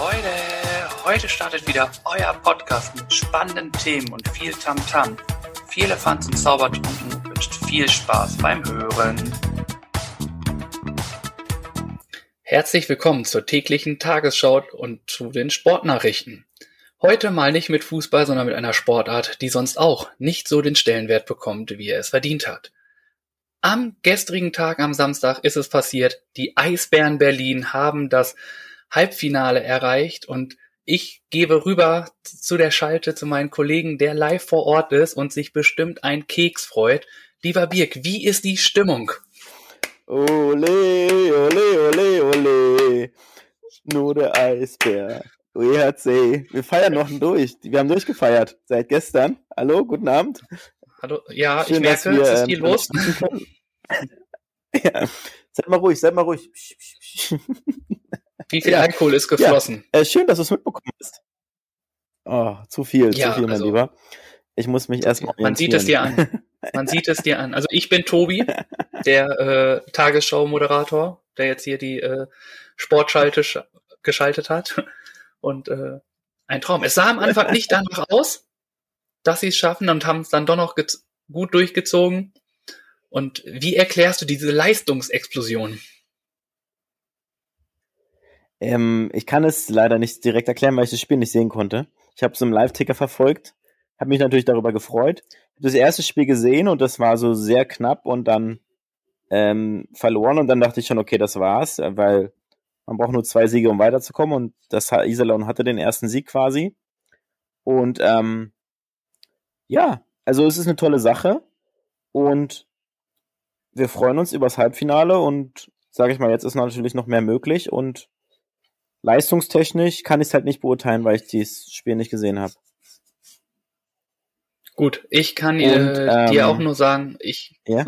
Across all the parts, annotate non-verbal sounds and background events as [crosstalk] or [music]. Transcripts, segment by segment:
Leute, heute startet wieder euer Podcast mit spannenden Themen und viel Tamtam. -Tam. Viele Fans und Zaubertrunken wünscht viel Spaß beim Hören. Herzlich willkommen zur täglichen Tagesschau und zu den Sportnachrichten. Heute mal nicht mit Fußball, sondern mit einer Sportart, die sonst auch nicht so den Stellenwert bekommt, wie er es verdient hat. Am gestrigen Tag, am Samstag, ist es passiert. Die Eisbären Berlin haben das Halbfinale erreicht und ich gebe rüber zu der Schalte zu meinen Kollegen, der live vor Ort ist und sich bestimmt ein Keks freut. Lieber Birk, wie ist die Stimmung? Ole, ole, ole, ole. Nur der Eisbär. UEHC. Wir feiern noch durch. Wir haben durchgefeiert seit gestern. Hallo, guten Abend. Hallo, ja, Schön, ich merke, wir, es ist viel ähm, los. [laughs] ja. Seid mal ruhig, seid mal ruhig. Wie viel ja. Alkohol ist geflossen? Ja. Äh, schön, dass du es mitbekommen hast. Oh, zu viel, ja, zu viel, mein also, Lieber. Ich muss mich erstmal Man sieht es dir an. Man sieht es dir an. Also ich bin Tobi, [laughs] der äh, Tagesschau-Moderator, der jetzt hier die äh, Sportschalte geschaltet hat. Und äh, ein Traum. Es sah am Anfang nicht danach aus, dass sie es schaffen und haben es dann doch noch gut durchgezogen. Und wie erklärst du diese Leistungsexplosion? Ähm, ich kann es leider nicht direkt erklären, weil ich das Spiel nicht sehen konnte. Ich habe es im Live-Ticker verfolgt, habe mich natürlich darüber gefreut. Habe das erste Spiel gesehen und das war so sehr knapp und dann ähm, verloren und dann dachte ich schon, okay, das war's, weil man braucht nur zwei Siege, um weiterzukommen und das Iserlohn hatte den ersten Sieg quasi. Und ähm, ja, also es ist eine tolle Sache und wir freuen uns übers Halbfinale und sage ich mal, jetzt ist natürlich noch mehr möglich und leistungstechnisch kann ich es halt nicht beurteilen, weil ich dieses Spiel nicht gesehen habe. Gut, ich kann und, äh, dir auch nur sagen, ich ja?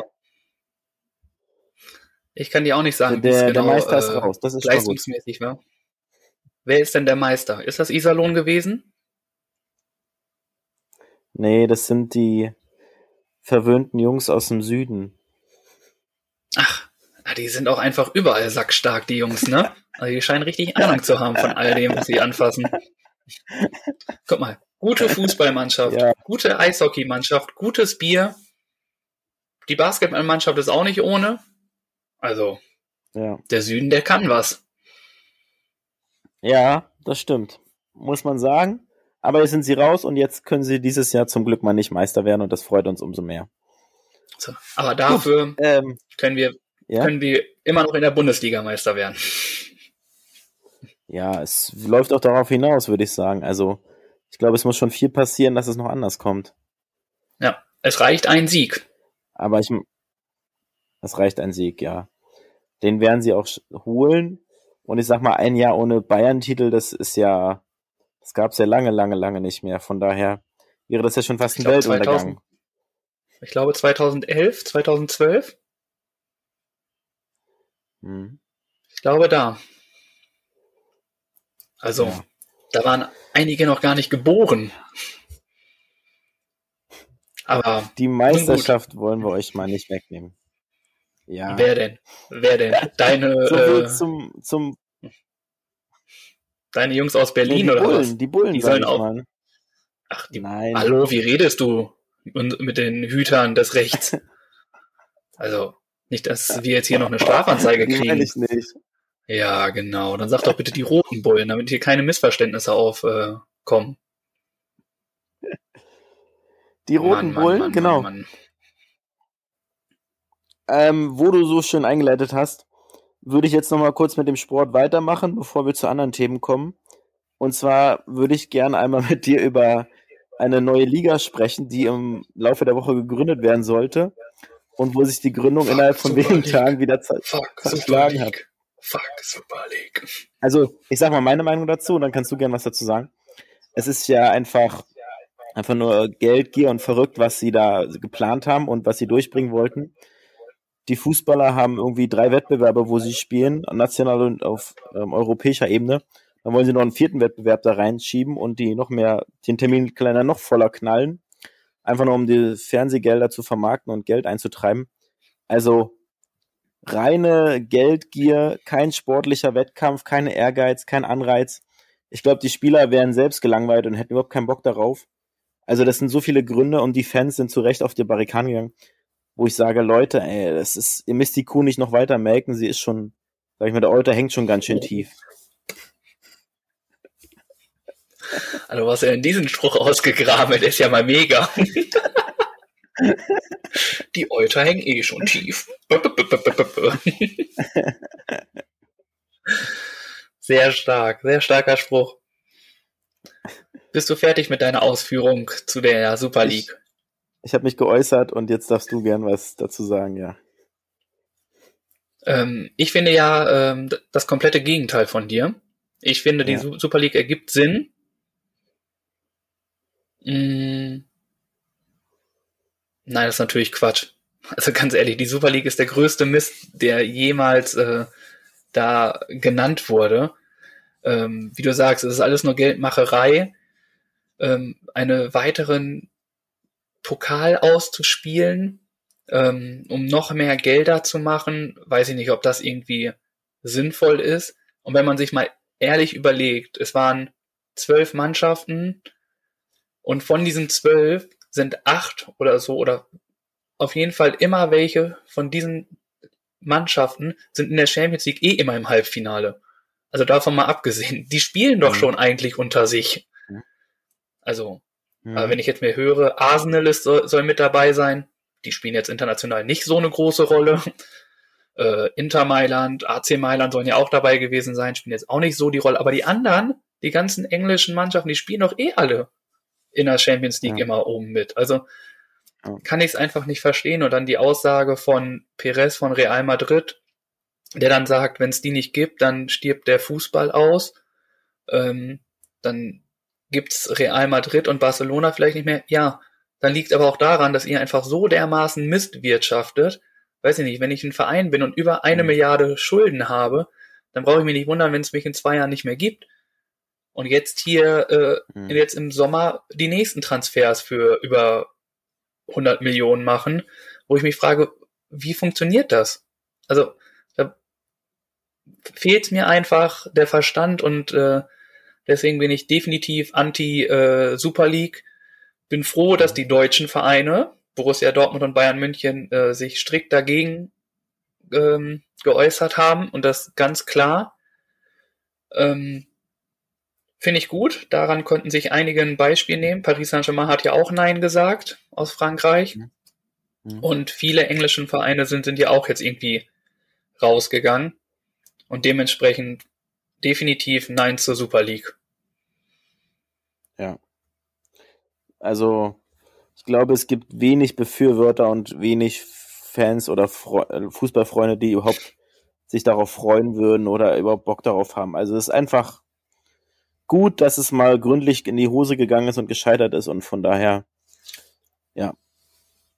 ich kann dir auch nicht sagen, der, genau, der Meister ist äh, raus. Das ist leistungsmäßig war. Wer ist denn der Meister? Ist das Iserlohn gewesen? Nee, das sind die verwöhnten Jungs aus dem Süden. Ach, die sind auch einfach überall sackstark, die Jungs, ne? [laughs] Also die scheinen richtig Ahnung zu haben von all dem, was sie anfassen. Guck mal, gute Fußballmannschaft, ja. gute Eishockeymannschaft, gutes Bier. Die Basketballmannschaft ist auch nicht ohne. Also, ja. der Süden, der kann was. Ja, das stimmt. Muss man sagen. Aber jetzt sind sie raus und jetzt können sie dieses Jahr zum Glück mal nicht Meister werden und das freut uns umso mehr. So, aber dafür Gut, ähm, können wir ja? können wir immer noch in der Bundesliga Meister werden. Ja, es läuft auch darauf hinaus, würde ich sagen. Also, ich glaube, es muss schon viel passieren, dass es noch anders kommt. Ja, es reicht ein Sieg. Aber ich, es reicht ein Sieg, ja. Den werden sie auch holen. Und ich sag mal, ein Jahr ohne Bayern-Titel, das ist ja, das gab es ja lange, lange, lange nicht mehr. Von daher wäre das ja schon fast ein Weltuntergang. 2000, ich glaube 2011, 2012. Mhm. Ich glaube da. Also, ja. da waren einige noch gar nicht geboren. Aber die Meisterschaft wollen wir euch mal nicht wegnehmen. Ja. Wer denn? Wer denn? Deine [laughs] so äh, zum, zum Deine Jungs aus Berlin nee, oder Bullen, was? Die Bullen, die sollen auch. Mal. Ach, die Nein. Hallo, wie redest du mit den Hütern des Rechts? [laughs] also, nicht, dass wir jetzt hier noch eine Strafanzeige [laughs] kriegen. Ich nicht. Ja, genau. Dann sag doch bitte die roten Bullen, damit hier keine Missverständnisse aufkommen. Äh, die roten Mann, Bullen, Mann, Mann, genau. Ähm, wo du so schön eingeleitet hast, würde ich jetzt nochmal kurz mit dem Sport weitermachen, bevor wir zu anderen Themen kommen. Und zwar würde ich gerne einmal [laughs] mit dir über eine neue Liga sprechen, die im Laufe der Woche gegründet werden sollte und wo sich die Gründung Fuck, innerhalb von wenigen. Tagen wieder zerschlagen hat. Fuck, Super League. Also, ich sag mal meine Meinung dazu und dann kannst du gern was dazu sagen. Es ist ja einfach, einfach nur Geldgier und verrückt, was sie da geplant haben und was sie durchbringen wollten. Die Fußballer haben irgendwie drei Wettbewerbe, wo sie spielen, national und auf ähm, europäischer Ebene. Dann wollen sie noch einen vierten Wettbewerb da reinschieben und die noch mehr, den Terminkalender noch voller knallen einfach nur um die Fernsehgelder zu vermarkten und Geld einzutreiben. Also reine Geldgier, kein sportlicher Wettkampf, keine Ehrgeiz, kein Anreiz. Ich glaube, die Spieler wären selbst gelangweilt und hätten überhaupt keinen Bock darauf. Also das sind so viele Gründe und die Fans sind zu Recht auf die Barrikaden gegangen, wo ich sage, Leute, ey, das ist, ihr müsst die Kuh nicht noch weiter melken, sie ist schon, sag ich mal, der Euter hängt schon ganz schön tief. Also was er in diesen Spruch ausgegraben ist ja mal mega. [laughs] Die Euter hängen eh schon tief. Sehr stark, sehr starker Spruch. Bist du fertig mit deiner Ausführung zu der Super League? Ich, ich habe mich geäußert und jetzt darfst du gern was dazu sagen, ja. Ähm, ich finde ja ähm, das komplette Gegenteil von dir. Ich finde, die ja. Super League ergibt Sinn. Mm. Nein, das ist natürlich Quatsch. Also ganz ehrlich, die Super League ist der größte Mist, der jemals äh, da genannt wurde. Ähm, wie du sagst, es ist alles nur Geldmacherei. Ähm, eine weiteren Pokal auszuspielen, ähm, um noch mehr Gelder zu machen, weiß ich nicht, ob das irgendwie sinnvoll ist. Und wenn man sich mal ehrlich überlegt, es waren zwölf Mannschaften und von diesen zwölf sind acht oder so oder auf jeden Fall immer welche von diesen Mannschaften sind in der Champions League eh immer im Halbfinale. Also davon mal abgesehen. Die spielen doch mhm. schon eigentlich unter sich. Also, mhm. wenn ich jetzt mir höre, Arsenal ist, soll, soll, mit dabei sein. Die spielen jetzt international nicht so eine große Rolle. [laughs] Äh, Inter Mailand, AC Mailand sollen ja auch dabei gewesen sein, spielen jetzt auch nicht so die Rolle. Aber die anderen, die ganzen englischen Mannschaften, die spielen doch eh alle in der Champions League ja. immer oben mit. Also kann ich es einfach nicht verstehen. Und dann die Aussage von Perez von Real Madrid, der dann sagt, wenn es die nicht gibt, dann stirbt der Fußball aus. Ähm, dann gibt's Real Madrid und Barcelona vielleicht nicht mehr. Ja, dann liegt aber auch daran, dass ihr einfach so dermaßen Mist wirtschaftet. Weiß ich nicht, wenn ich ein Verein bin und über eine mhm. Milliarde Schulden habe, dann brauche ich mich nicht wundern, wenn es mich in zwei Jahren nicht mehr gibt. Und jetzt hier, äh, mhm. jetzt im Sommer die nächsten Transfers für über 100 Millionen machen, wo ich mich frage, wie funktioniert das? Also, da fehlt mir einfach der Verstand und äh, deswegen bin ich definitiv anti äh, Super League. Bin froh, dass die deutschen Vereine, Borussia Dortmund und Bayern München, äh, sich strikt dagegen ähm, geäußert haben und das ganz klar. Ähm, Finde ich gut. Daran konnten sich einige ein Beispiel nehmen. Paris Saint-Germain hat ja auch Nein gesagt aus Frankreich. Mhm. mhm. Und viele englischen Vereine sind, sind ja auch jetzt irgendwie rausgegangen. Und dementsprechend definitiv Nein zur Super League. Ja. Also, ich glaube, es gibt wenig Befürworter und wenig Fans oder Fre Fußballfreunde, die überhaupt sich darauf freuen würden oder überhaupt Bock darauf haben. Also, es ist einfach gut, dass es mal gründlich in die Hose gegangen ist und gescheitert ist und von daher, ja,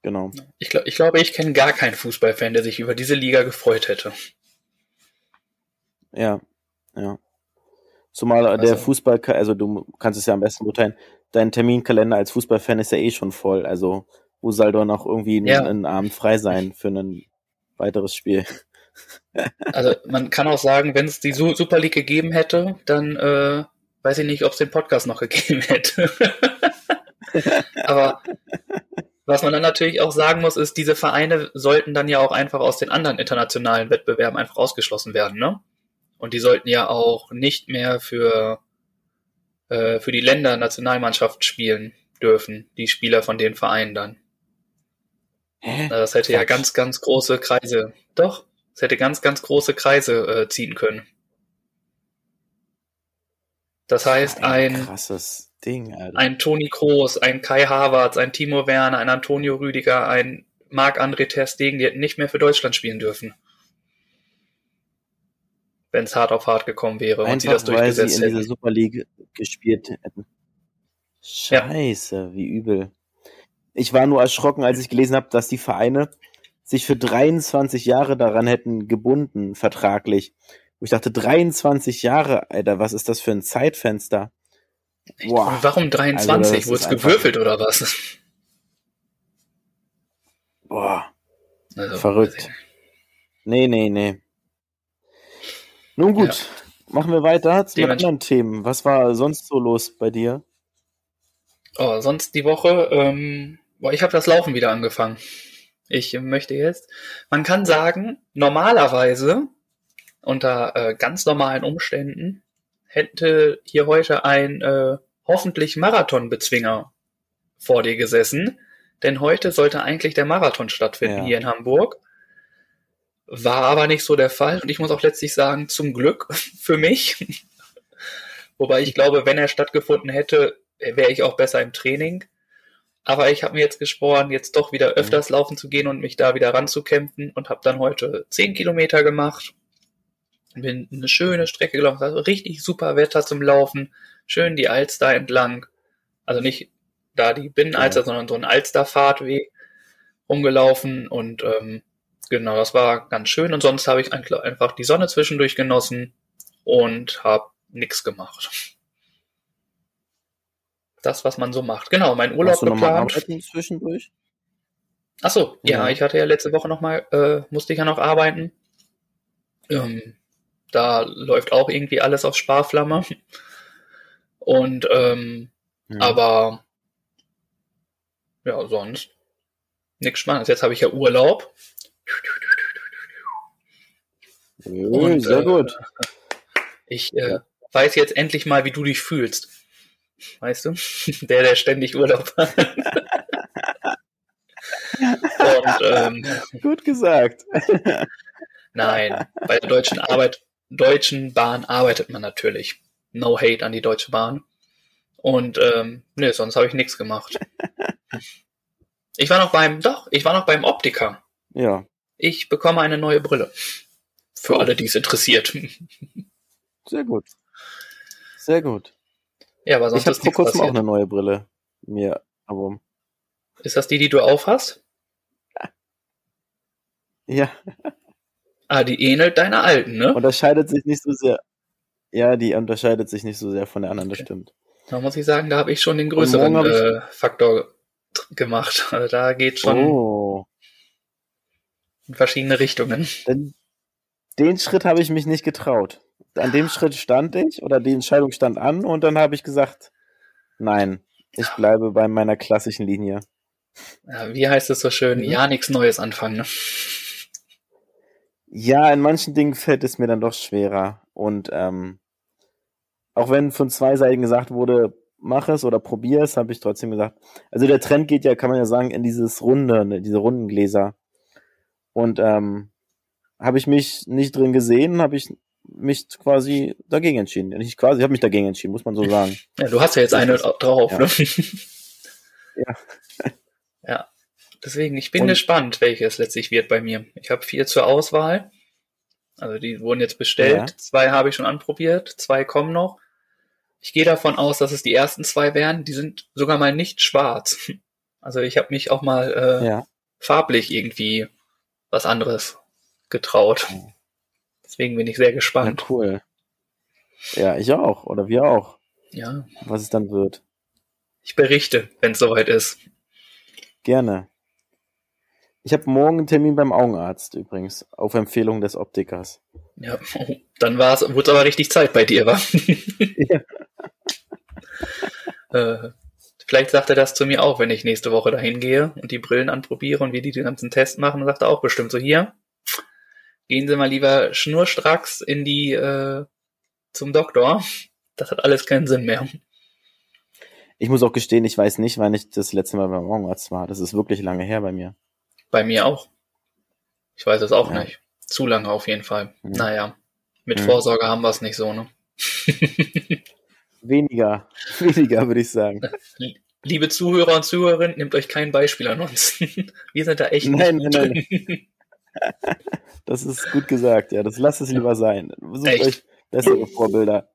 genau. Ich, glaub, ich glaube, ich kenne gar keinen Fußballfan, der sich über diese Liga gefreut hätte. Ja, ja. Zumal also, der Fußball, also du kannst es ja am besten urteilen, dein Terminkalender als Fußballfan ist ja eh schon voll. Also wo soll doch noch irgendwie ein, ja. ein Abend frei sein für ein weiteres Spiel? [laughs] Also man kann auch sagen, wenn es die Super League gegeben hätte, dann äh, weiß ich nicht, ob es den Podcast noch gegeben [laughs] hätte. [laughs] Aber was man dann natürlich auch sagen muss, ist, diese Vereine sollten dann ja auch einfach aus den anderen internationalen Wettbewerben einfach ausgeschlossen werden, ne? Und die sollten ja auch nicht mehr für, äh, für die Länder Nationalmannschaft spielen dürfen, die Spieler von den Vereinen dann. Hä? Also das hätte Quatsch. ja ganz, ganz große Kreise. Doch, es hätte ganz, ganz große Kreise äh, ziehen können. Das heißt, ein, ein krasses Ding, Alter. ein Toni Kroos, ein Kai Havertz, ein Timo Werner, ein Antonio Rüdiger, ein Marc-André Ter Stegen, die hätten nicht mehr für Deutschland spielen dürfen. Wenn es hart auf hart gekommen wäre Einfach, und sie das durchgesetzt weil sie in hätten. dieser Super League gespielt hätten. Scheiße, ja. wie übel. Ich war nur erschrocken, als ich gelesen habe, dass die Vereine sich für 23 Jahre daran hätten gebunden, vertraglich. Wo ich dachte, 23 Jahre, Alter, was ist das für ein Zeitfenster? Boah. Warum 23? Also, Wurde es gewürfelt oder was? Boah. Also, Verrückt. Nee, nee, nee. Nun gut. Ja. machen wir weiter mit Dementsprechend- anderen Themen. Was war sonst so los bei dir? Oh, sonst die Woche, ähm, boah, ich habe das Laufen wieder angefangen. Ich möchte jetzt, man kann sagen, normalerweise unter äh, ganz normalen Umständen hätte hier heute ein äh, hoffentlich Marathonbezwinger vor dir gesessen, denn heute sollte eigentlich der Marathon stattfinden Ja. hier in Hamburg. War aber nicht so der Fall und ich muss auch letztlich sagen, zum Glück [laughs] für mich. Wobei ich glaube, wenn er stattgefunden hätte, wäre ich auch besser im Training. Aber ich habe mir jetzt geschworen, jetzt doch wieder öfters laufen zu gehen und mich da wieder ranzukämpfen und habe dann heute 10 Kilometer gemacht. Bin eine schöne Strecke gelaufen, also richtig super Wetter zum Laufen, schön die Alster entlang. Also nicht da die Binnenalster, Ja. sondern so ein Alsterfahrtweg rumgelaufen und ähm, genau, das war ganz schön. Und sonst habe ich einfach die Sonne zwischendurch genossen und habe nichts gemacht. Das, was man so macht. Genau, mein Urlaub Hast du geplant. arbeiten zwischendurch? Ach so, ja, Ja. ich hatte ja letzte Woche noch mal, äh, musste ich ja noch arbeiten. Ähm, da läuft auch irgendwie alles auf Sparflamme. Und ähm, Ja. aber ja, sonst nichts Spannendes. Jetzt habe ich ja Urlaub. Ui, und, sehr äh, gut. Ich äh, weiß jetzt endlich mal, wie du dich fühlst. Weißt du? [laughs] Der, der ständig Urlaub hat. [laughs] Und ähm, Gut gesagt. Nein, bei der deutschen Arbeit, deutschen Bahn arbeitet man natürlich. No hate an die Deutsche Bahn. Und ähm, nö, sonst habe ich nichts gemacht. [laughs] Ich war noch beim, doch, ich war noch beim Optiker. Ja, Ich bekomme eine neue Brille. Für alle, die es interessiert. [laughs] sehr gut. Sehr gut. Ja, aber sonst Ich habe vor kurzem auch passiert. eine neue Brille mir aber Ist das die, die du aufhast? [laughs] Ja, Ah, die ähnelt deiner alten, ne? unterscheidet sich nicht so sehr. Ja, die unterscheidet sich nicht so sehr von der anderen, das stimmt. Da muss ich sagen, da habe ich schon den größeren äh, Faktor gemacht. [laughs] Also da geht schon Oh, in verschiedene Richtungen. denn den Schritt habe ich mich nicht getraut. An dem Schritt stand ich oder die Entscheidung stand an und dann habe ich gesagt, nein, ich bleibe bei meiner klassischen Linie. Ja, wie heißt es so schön? Mhm. Ja, nichts Neues anfangen. Ne? Ja, in manchen Dingen fällt es mir dann doch schwerer. Und ähm, auch wenn von zwei Seiten gesagt wurde, mach es oder probier es, habe ich trotzdem gesagt. Also der Trend geht ja, kann man ja sagen, in dieses Runde, ne, diese runden Gläser. Und ähm, habe ich mich nicht drin gesehen, habe ich mich quasi dagegen entschieden. Nicht quasi, ich habe mich dagegen entschieden, muss man so sagen. [laughs] Ja, du hast ja jetzt eine drauf. ja. Ne? [laughs] Ja. Deswegen, ich bin Und- gespannt, welches letztlich wird bei mir. Ich habe vier zur Auswahl. Also die wurden jetzt bestellt. Ja. Zwei habe ich schon anprobiert. Zwei kommen noch. Ich gehe davon aus, dass es die ersten zwei wären. Die sind sogar mal nicht schwarz. [laughs] Also ich habe mich auch mal äh, Ja. farblich irgendwie was anderes getraut. Deswegen bin ich sehr ja, gespannt. cool. Ja, ich auch. Oder wir auch. Ja, Was es dann wird. ich berichte, wenn es soweit ist. Gerne. Ich habe morgen einen Termin beim Augenarzt übrigens, auf Empfehlung des Optikers. Ja, [laughs] dann war's, wurde aber richtig Zeit bei dir, wa? [laughs] äh, vielleicht sagt er das zu mir auch, wenn ich nächste Woche dahin gehe und die Brillen anprobiere und wir die den ganzen Test machen, dann sagt er auch bestimmt so, hier, gehen Sie mal lieber schnurstracks in die, äh, zum Doktor. Das hat alles keinen Sinn mehr. Ich muss auch gestehen, ich weiß nicht, wann ich das letzte Mal beim Augenarzt war. Das ist wirklich lange her bei mir. Bei mir auch. Ich weiß es auch Ja. nicht. Zu lange auf jeden Fall. Mhm. Naja, mit Mhm. Vorsorge haben wir es nicht so, ne? Weniger, [laughs] weniger würde ich sagen. [laughs] Liebe Zuhörer und Zuhörerinnen, nehmt euch kein Beispiel an uns. [laughs] Wir sind da echt Nein, nicht nein, drin. Das ist gut gesagt, ja. Das lasst es lieber sein. Sucht Echt? euch bessere Vorbilder.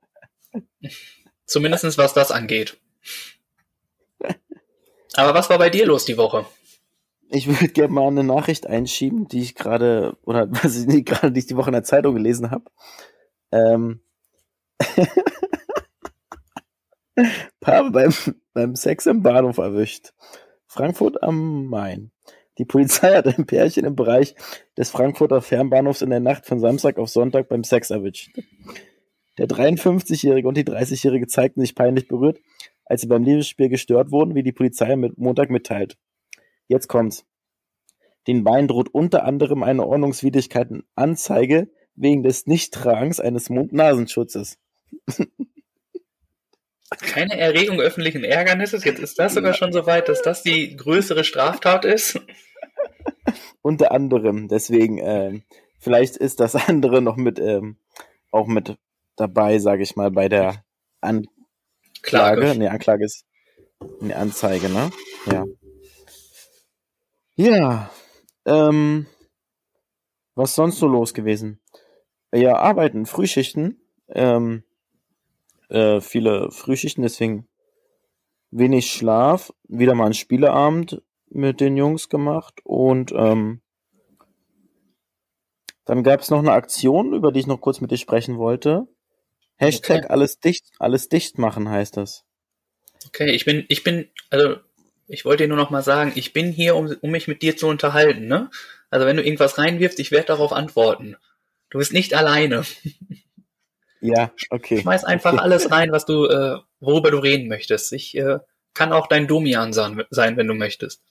Zumindest was das angeht. Aber was war bei dir los die Woche? Ich würde gerne mal eine Nachricht einschieben, die ich gerade, oder [laughs] was ich nicht gerade, die ich die Woche in der Zeitung gelesen habe. Ähm, [laughs] Paar beim, beim Sex im Bahnhof erwischt. Frankfurt am Main. Die Polizei hat ein Pärchen im Bereich des Frankfurter Fernbahnhofs in der Nacht von Samstag auf Sonntag beim Sex erwischt. Der 53-Jährige und die 30-Jährige zeigten sich peinlich berührt, als sie beim Liebesspiel gestört wurden, wie die Polizei mit Montag mitteilt. Jetzt kommt's. Den beiden droht unter anderem eine Ordnungswidrigkeitenanzeige wegen des Nichttragens eines Mund-Nasenschutzes. [laughs] Keine Erregung öffentlichen Ärgernisses. Jetzt ist das sogar schon so weit, dass das die größere Straftat ist. Unter anderem. Deswegen, ähm, vielleicht ist das [laughs] andere noch mit, ähm, auch mit dabei, sage ich mal, bei der Anklage. Klage. Nee, Anklage ist eine Anzeige, ne? Ja. Ja. Ähm, was sonst so los gewesen? Ja, arbeiten, Frühschichten. Ähm, äh, viele Frühschichten, deswegen wenig Schlaf. Wieder mal ein Spieleabend mit den Jungs gemacht und ähm, dann gab es noch eine Aktion, über die ich noch kurz mit dir sprechen wollte. Hashtag okay. alles dicht, alles dicht machen heißt das. Okay, ich bin, ich bin, also ich wollte dir nur noch mal sagen, ich bin hier, um, um mich mit dir zu unterhalten, ne? Also wenn du irgendwas reinwirfst, ich werde darauf antworten. Du bist nicht alleine. [laughs] Ja, okay. Schmeiß einfach okay. alles rein, was du, äh, worüber du reden möchtest. Ich äh, kann auch dein Domian sein, wenn du möchtest.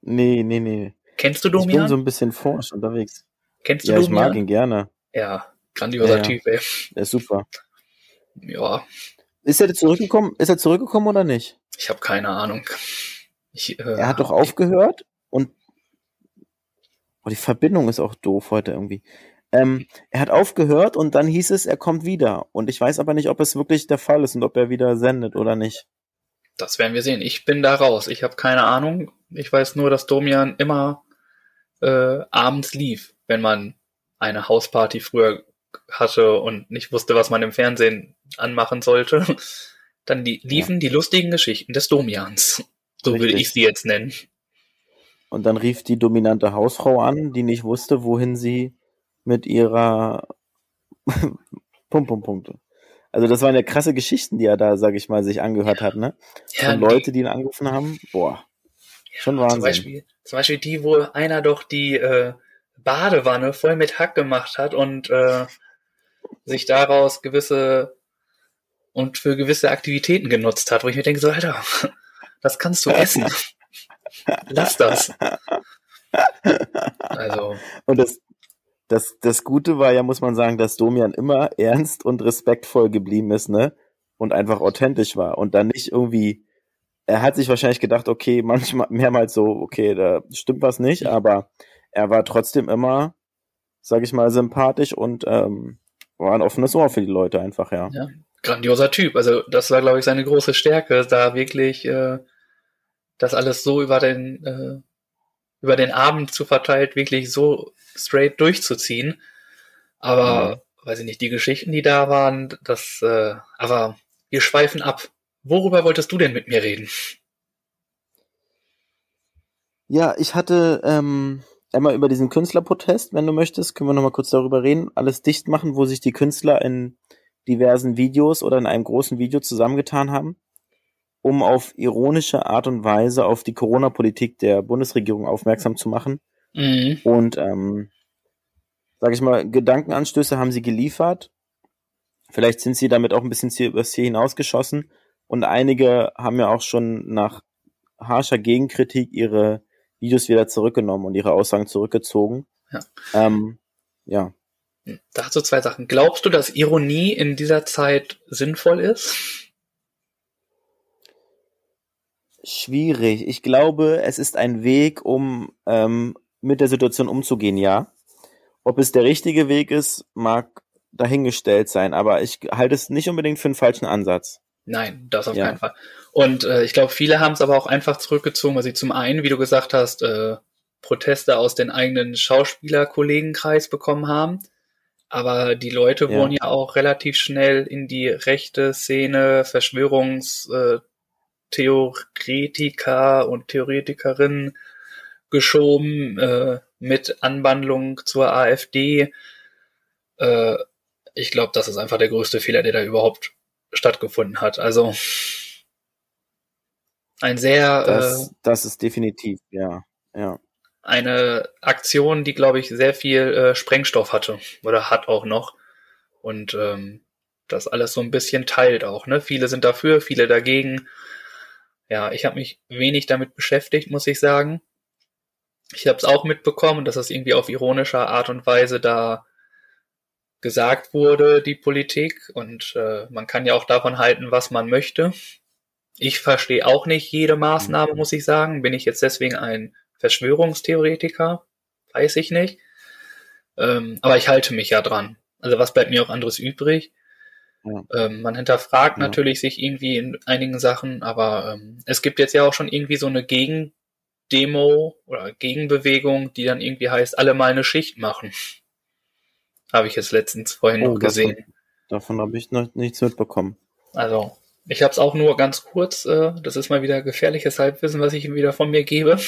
Nee, nee, nee. Kennst du Domian? Ich bin so ein bisschen forsch unterwegs. Kennst du ja, Domian? ich mag ihn gerne. Ja, grandioser ja, Typ, ey. Der ist super. Ja. Ist er zurückgekommen? Ist er zurückgekommen oder nicht? Ich habe keine Ahnung. Ich, äh, er hat doch aufgehört und oh, die Verbindung ist auch doof heute irgendwie. Ähm, er hat aufgehört und dann hieß es, er kommt wieder. Und ich weiß aber nicht, ob es wirklich der Fall ist und ob er wieder sendet oder nicht. Das werden wir sehen. Ich bin da raus. Ich habe keine Ahnung. Ich weiß nur, dass Domian immer äh, abends lief, wenn man eine Hausparty früher hatte und nicht wusste, was man im Fernsehen anmachen sollte. [laughs] Dann die, liefen ja. die lustigen Geschichten des Domians. So Richtig. würde ich sie jetzt nennen. Und dann rief die dominante Hausfrau an, die nicht wusste, wohin sie mit ihrer Pum Pum Punkte. Also das waren ja krasse Geschichten, die er da, sag ich mal, sich angehört ja. hat, ne? Ja, Von Leute, die ihn angerufen haben. Boah. Schon Wahnsinn. Zum Beispiel, zum Beispiel die, wo einer doch die äh, Badewanne voll mit Hack gemacht hat und äh, sich daraus gewisse und für gewisse Aktivitäten genutzt hat, wo ich mir denke, so, Alter, [laughs] das kannst du essen. [laughs] Lass das. [laughs] Also. Und das, das, das Gute war ja, muss man sagen, dass Domian immer ernst und respektvoll geblieben ist, ne? Und einfach authentisch war und dann nicht irgendwie, er hat sich wahrscheinlich gedacht, okay, manchmal, mehrmals so, okay, da stimmt was nicht, aber er war trotzdem immer, sag ich mal, sympathisch und ähm, war ein offenes Ohr für die Leute einfach, ja. Ja, grandioser Typ. Also das war, glaube ich, seine große Stärke, da wirklich äh, das alles so über den äh, über den Abend zu verteilt wirklich so straight durchzuziehen. Aber, mhm. weiß ich nicht, die Geschichten, die da waren, das, äh, aber wir schweifen ab. Worüber wolltest du denn mit mir reden? Ja, ich hatte ähm, einmal über diesen Künstlerprotest, wenn du möchtest, können wir nochmal kurz darüber reden. Alles dicht machen, wo sich die Künstler in diversen Videos oder in einem großen Video zusammengetan haben, um auf ironische Art und Weise auf die Corona-Politik der Bundesregierung aufmerksam zu machen. Mhm. Und ähm, sage ich mal, Gedankenanstöße haben sie geliefert. Vielleicht sind sie damit auch ein bisschen übers Ziel hinausgeschossen. Und einige haben ja auch schon nach harscher Gegenkritik ihre Videos wieder zurückgenommen und ihre Aussagen zurückgezogen. Ja. Ähm, ja. Dazu zwei Sachen. Glaubst du, dass Ironie in dieser Zeit sinnvoll ist? Schwierig. Ich glaube, es ist ein Weg, um ähm, mit der Situation umzugehen, ja. Ob es der richtige Weg ist, mag dahingestellt sein, aber ich halte es nicht unbedingt für einen falschen Ansatz. Nein, das auf ja. keinen Fall. Und äh, ich glaube, viele haben es aber auch einfach zurückgezogen, weil sie zum einen, wie du gesagt hast, äh, Proteste aus den eigenen Schauspielerkollegenkreis bekommen haben. Aber die Leute ja. wurden ja auch relativ schnell in die rechte Szene, Verschwörungstheoretiker und Theoretikerinnen geschoben, äh, mit Anwandlung zur AfD. Äh, ich glaube, das ist einfach der größte Fehler, der da überhaupt stattgefunden hat. Also ein sehr. Das, äh, das ist definitiv, ja, ja. Eine Aktion, die, glaube ich, sehr viel äh, Sprengstoff hatte oder hat auch noch. und ähm, das alles so ein bisschen teilt auch. Ne? Viele sind dafür, viele dagegen. Ja, ich habe mich wenig damit beschäftigt, muss ich sagen. Ich habe es auch mitbekommen, dass es irgendwie auf ironischer Art und Weise da gesagt wurde, die Politik. Und äh, man kann ja auch davon halten, was man möchte. Ich verstehe auch nicht jede Maßnahme, muss ich sagen. Bin ich jetzt deswegen ein Verschwörungstheoretiker? Weiß ich nicht. Ähm, aber ich halte mich ja dran. Also was bleibt mir auch anderes übrig? Ja. Ähm, man hinterfragt ja. natürlich sich irgendwie in einigen Sachen, aber ähm, es gibt jetzt ja auch schon irgendwie so eine Gegendemo oder Gegenbewegung, die dann irgendwie heißt, alle mal eine Schicht machen. [laughs] Habe ich jetzt letztens vorhin oh, noch gesehen. Davon, davon habe ich noch nichts mitbekommen. Also, ich habe es auch nur ganz kurz. Äh, das ist mal wieder gefährliches Halbwissen, was ich wieder von mir gebe.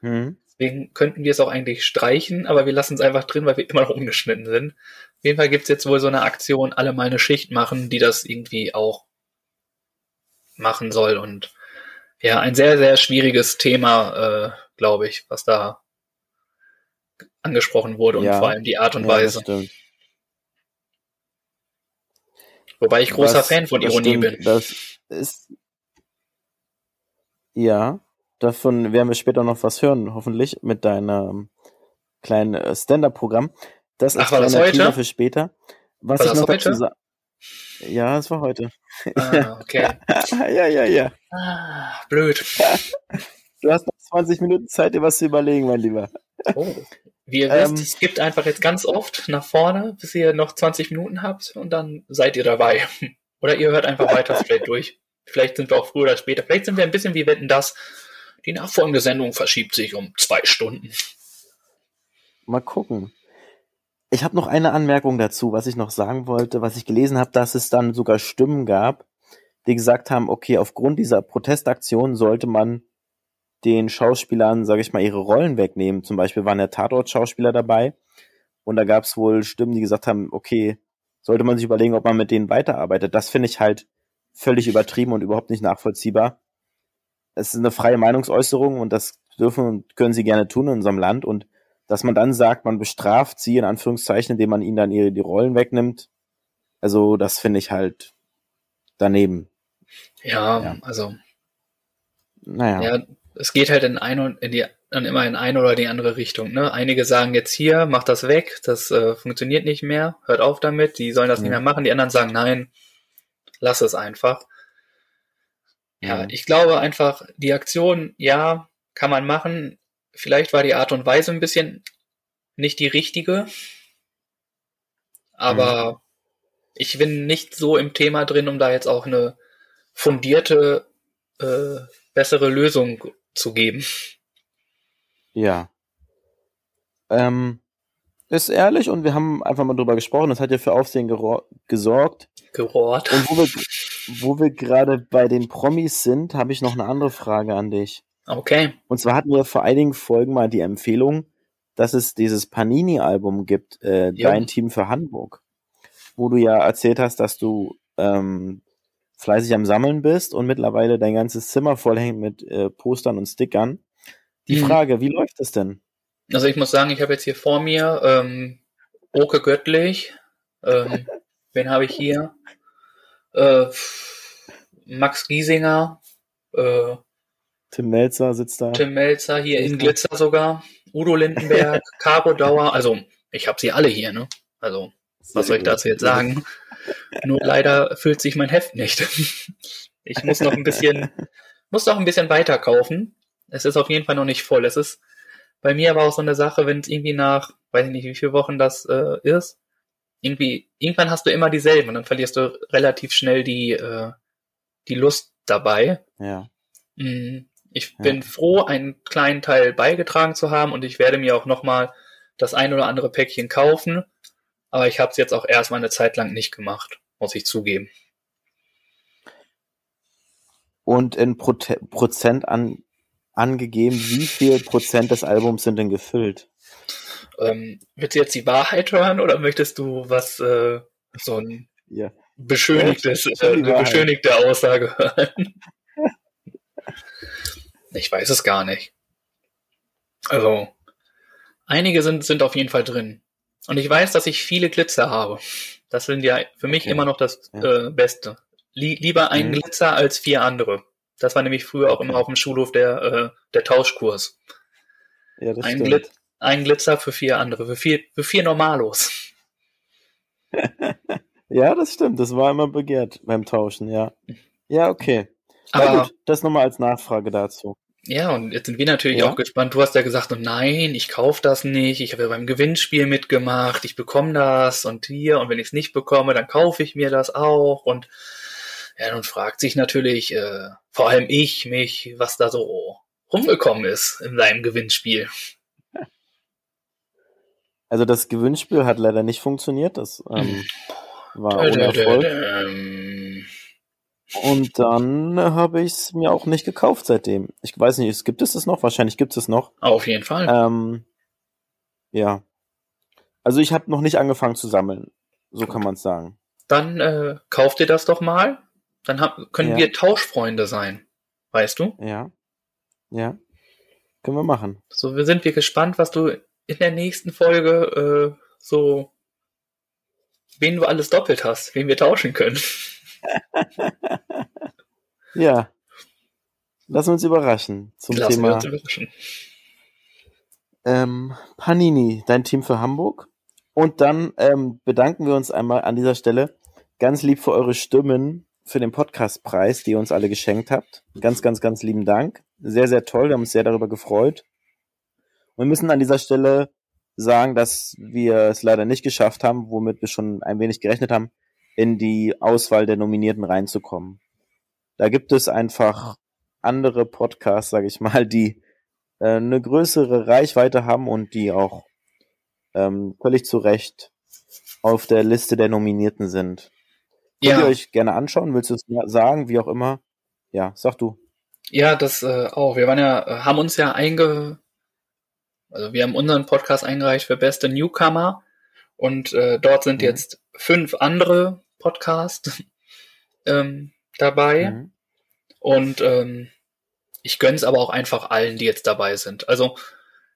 Mhm. Deswegen könnten wir es auch eigentlich streichen, aber wir lassen es einfach drin, weil wir immer noch umgeschnitten sind. Auf jeden Fall gibt es jetzt wohl so eine Aktion, alle mal eine Schicht machen, die das irgendwie auch machen soll. Und ja, ein sehr, sehr schwieriges Thema, äh, glaube ich, was da angesprochen wurde und ja. vor allem die Art und ja, Weise. Wobei ich großer das, Fan von Ironie stimmt, bin. Das ist ja, davon werden wir später noch was hören, hoffentlich mit deinem kleinen äh, Stand-up-Programm. Das Ach, ist war das heute? für später. Was war ich noch dazu. Ja, es war heute. Ah, okay. [laughs] ja, ja, ja. Ah, blöd. Du hast noch 20 Minuten Zeit, dir was zu überlegen, mein Lieber. Oh. Wie ihr wisst, ähm, es gibt einfach jetzt ganz oft nach vorne, bis ihr noch 20 Minuten habt und dann seid ihr dabei. [laughs] Oder ihr hört einfach weiter straight durch. Vielleicht sind wir auch früher oder später. Vielleicht sind wir ein bisschen wie Wetten das. Die nachfolgende Sendung verschiebt sich um zwei Stunden. Mal gucken. Ich habe noch eine Anmerkung dazu, was ich noch sagen wollte, was ich gelesen habe, dass es dann sogar Stimmen gab, die gesagt haben, okay, aufgrund dieser Protestaktion sollte man den Schauspielern, sage ich mal, ihre Rollen wegnehmen. Zum Beispiel waren ja Tatort-Schauspieler dabei und da gab es wohl Stimmen, die gesagt haben, okay, sollte man sich überlegen, ob man mit denen weiterarbeitet. Das finde ich halt völlig übertrieben und überhaupt nicht nachvollziehbar. Es ist eine freie Meinungsäußerung und das dürfen und können sie gerne tun in unserem Land und dass man dann sagt, man bestraft sie in Anführungszeichen, indem man ihnen dann ihre die Rollen wegnimmt. Also das finde ich halt daneben. Ja, ja, also naja. Ja, es geht halt in eine in die dann immer in eine oder die andere Richtung. Ne? Einige sagen jetzt hier, mach das weg, das äh, funktioniert nicht mehr, hört auf damit, die sollen das ja. nicht mehr machen. Die anderen sagen nein, lass es einfach. Ja, ich glaube einfach, die Aktion, ja, kann man machen. Vielleicht war die Art und Weise ein bisschen nicht die richtige, aber mhm. ich bin nicht so im Thema drin, um da jetzt auch eine fundierte, äh, bessere Lösung zu geben. Ja. Ähm, ist ehrlich und wir haben einfach mal drüber gesprochen. Das hat ja für Aufsehen gesorgt. Gerohrt. Und wo wir, [laughs] wo wir gerade bei den Promis sind, habe ich noch eine andere Frage an dich. Okay. Und zwar hatten wir vor einigen Folgen mal die Empfehlung, dass es dieses Panini-Album gibt, äh, Dein Team für Hamburg, wo du ja erzählt hast, dass du ähm, fleißig am Sammeln bist und mittlerweile dein ganzes Zimmer vollhängt mit äh, Postern und Stickern. Die mhm. Frage, wie läuft es denn? Also ich muss sagen, ich habe jetzt hier vor mir ähm, Oke Göttlich. Ähm, wen habe ich hier? Äh, Max Giesinger. Äh, Tim Melzer sitzt da. Tim Melzer hier in Glitzer sogar. Udo Lindenberg, [laughs] Caro Dauer. Also ich habe sie alle hier, ne? Also was soll ich dazu jetzt sagen? Nur leider füllt sich mein Heft nicht. [laughs] Ich muss noch ein bisschen, muss noch ein bisschen weiter kaufen. Es ist auf jeden Fall noch nicht voll. Es ist bei mir aber auch so eine Sache, wenn es irgendwie nach, weiß ich nicht, wie viele Wochen das äh, ist, irgendwie, irgendwann hast du immer dieselben und dann verlierst du relativ schnell die, äh, die Lust dabei. Ja. Mm, ich ja. bin froh, einen kleinen Teil beigetragen zu haben und ich werde mir auch nochmal das ein oder andere Päckchen kaufen. Aber ich habe es jetzt auch erstmal eine Zeit lang nicht gemacht, muss ich zugeben. Und in Pro Prozent an angegeben, wie viel Prozent des Albums sind denn gefüllt? Ähm, willst du jetzt die Wahrheit hören oder möchtest du was, äh, so ein ja. beschönigtes, ja, äh, eine beschönigte Aussage hören? [laughs] ich weiß es gar nicht. Also, einige sind, sind auf jeden Fall drin. Und ich weiß, dass ich viele Glitzer habe. Das sind ja für mich Okay. immer noch das Ja. äh, Beste. Lie lieber ein Mhm. Glitzer als vier andere. Das war nämlich früher auch immer auf dem Schulhof der, äh, der Tauschkurs. Ja, das Ein. Glit ein Glitzer für vier andere, für vier, für vier Normalos. [laughs] Ja, das stimmt. Das war immer begehrt beim Tauschen, ja. Ja, okay. Na Aber gut, das nochmal als Nachfrage dazu. ja, und jetzt sind wir natürlich Ja. auch gespannt. Du hast ja gesagt, oh nein, ich kaufe das nicht. Ich habe ja beim Gewinnspiel mitgemacht. Ich bekomme das und hier. Und wenn ich es nicht bekomme, dann kaufe ich mir das auch. Und ja, nun fragt sich natürlich, äh, vor allem ich, mich, was da so rumgekommen ist in seinem Gewinnspiel. Also das Gewinnspiel hat leider nicht funktioniert. Das ähm, war ohne Erfolg. Ähm, Und dann habe ich es mir auch nicht gekauft seitdem. Ich weiß nicht, es- gibt es das noch? Wahrscheinlich gibt es es noch. Auf jeden Fall. Ähm, ja. Also ich habe noch nicht angefangen zu sammeln. So kann man es sagen. Dann äh, kauf dir das doch mal. Dann hab, können Ja. wir Tauschfreunde sein. Weißt du? Ja. Ja. Können wir machen. So wir sind wir gespannt, was du in der nächsten Folge äh, so, wen du alles doppelt hast, wen wir tauschen können. [laughs] Ja. Lass uns überraschen zum Lassen Thema uns überraschen. ähm, Panini, dein Team für Hamburg. Und dann ähm, bedanken wir uns einmal an dieser Stelle ganz lieb für eure Stimmen für den Podcastpreis, die ihr uns alle geschenkt habt. Ganz, ganz, ganz lieben Dank. Sehr, sehr toll. Wir haben uns sehr darüber gefreut. Wir müssen an dieser Stelle sagen, dass wir es leider nicht geschafft haben, womit wir schon ein wenig gerechnet haben, in die Auswahl der Nominierten reinzukommen. Da gibt es einfach andere Podcasts, sage ich mal, die äh, eine größere Reichweite haben und die auch ähm, völlig zu Recht auf der Liste der Nominierten sind. Könnt ihr Ja, euch gerne anschauen? Willst du es sagen? Wie auch immer? Ja, sag du. ja, das äh, auch. Wir waren ja, äh, haben uns ja einge, also wir haben unseren Podcast eingereicht für beste Newcomer und äh, dort sind Mhm. jetzt fünf andere Podcasts [laughs] ähm, dabei. Mhm. Und ähm, ich gönn's aber auch einfach allen, die jetzt dabei sind. Also,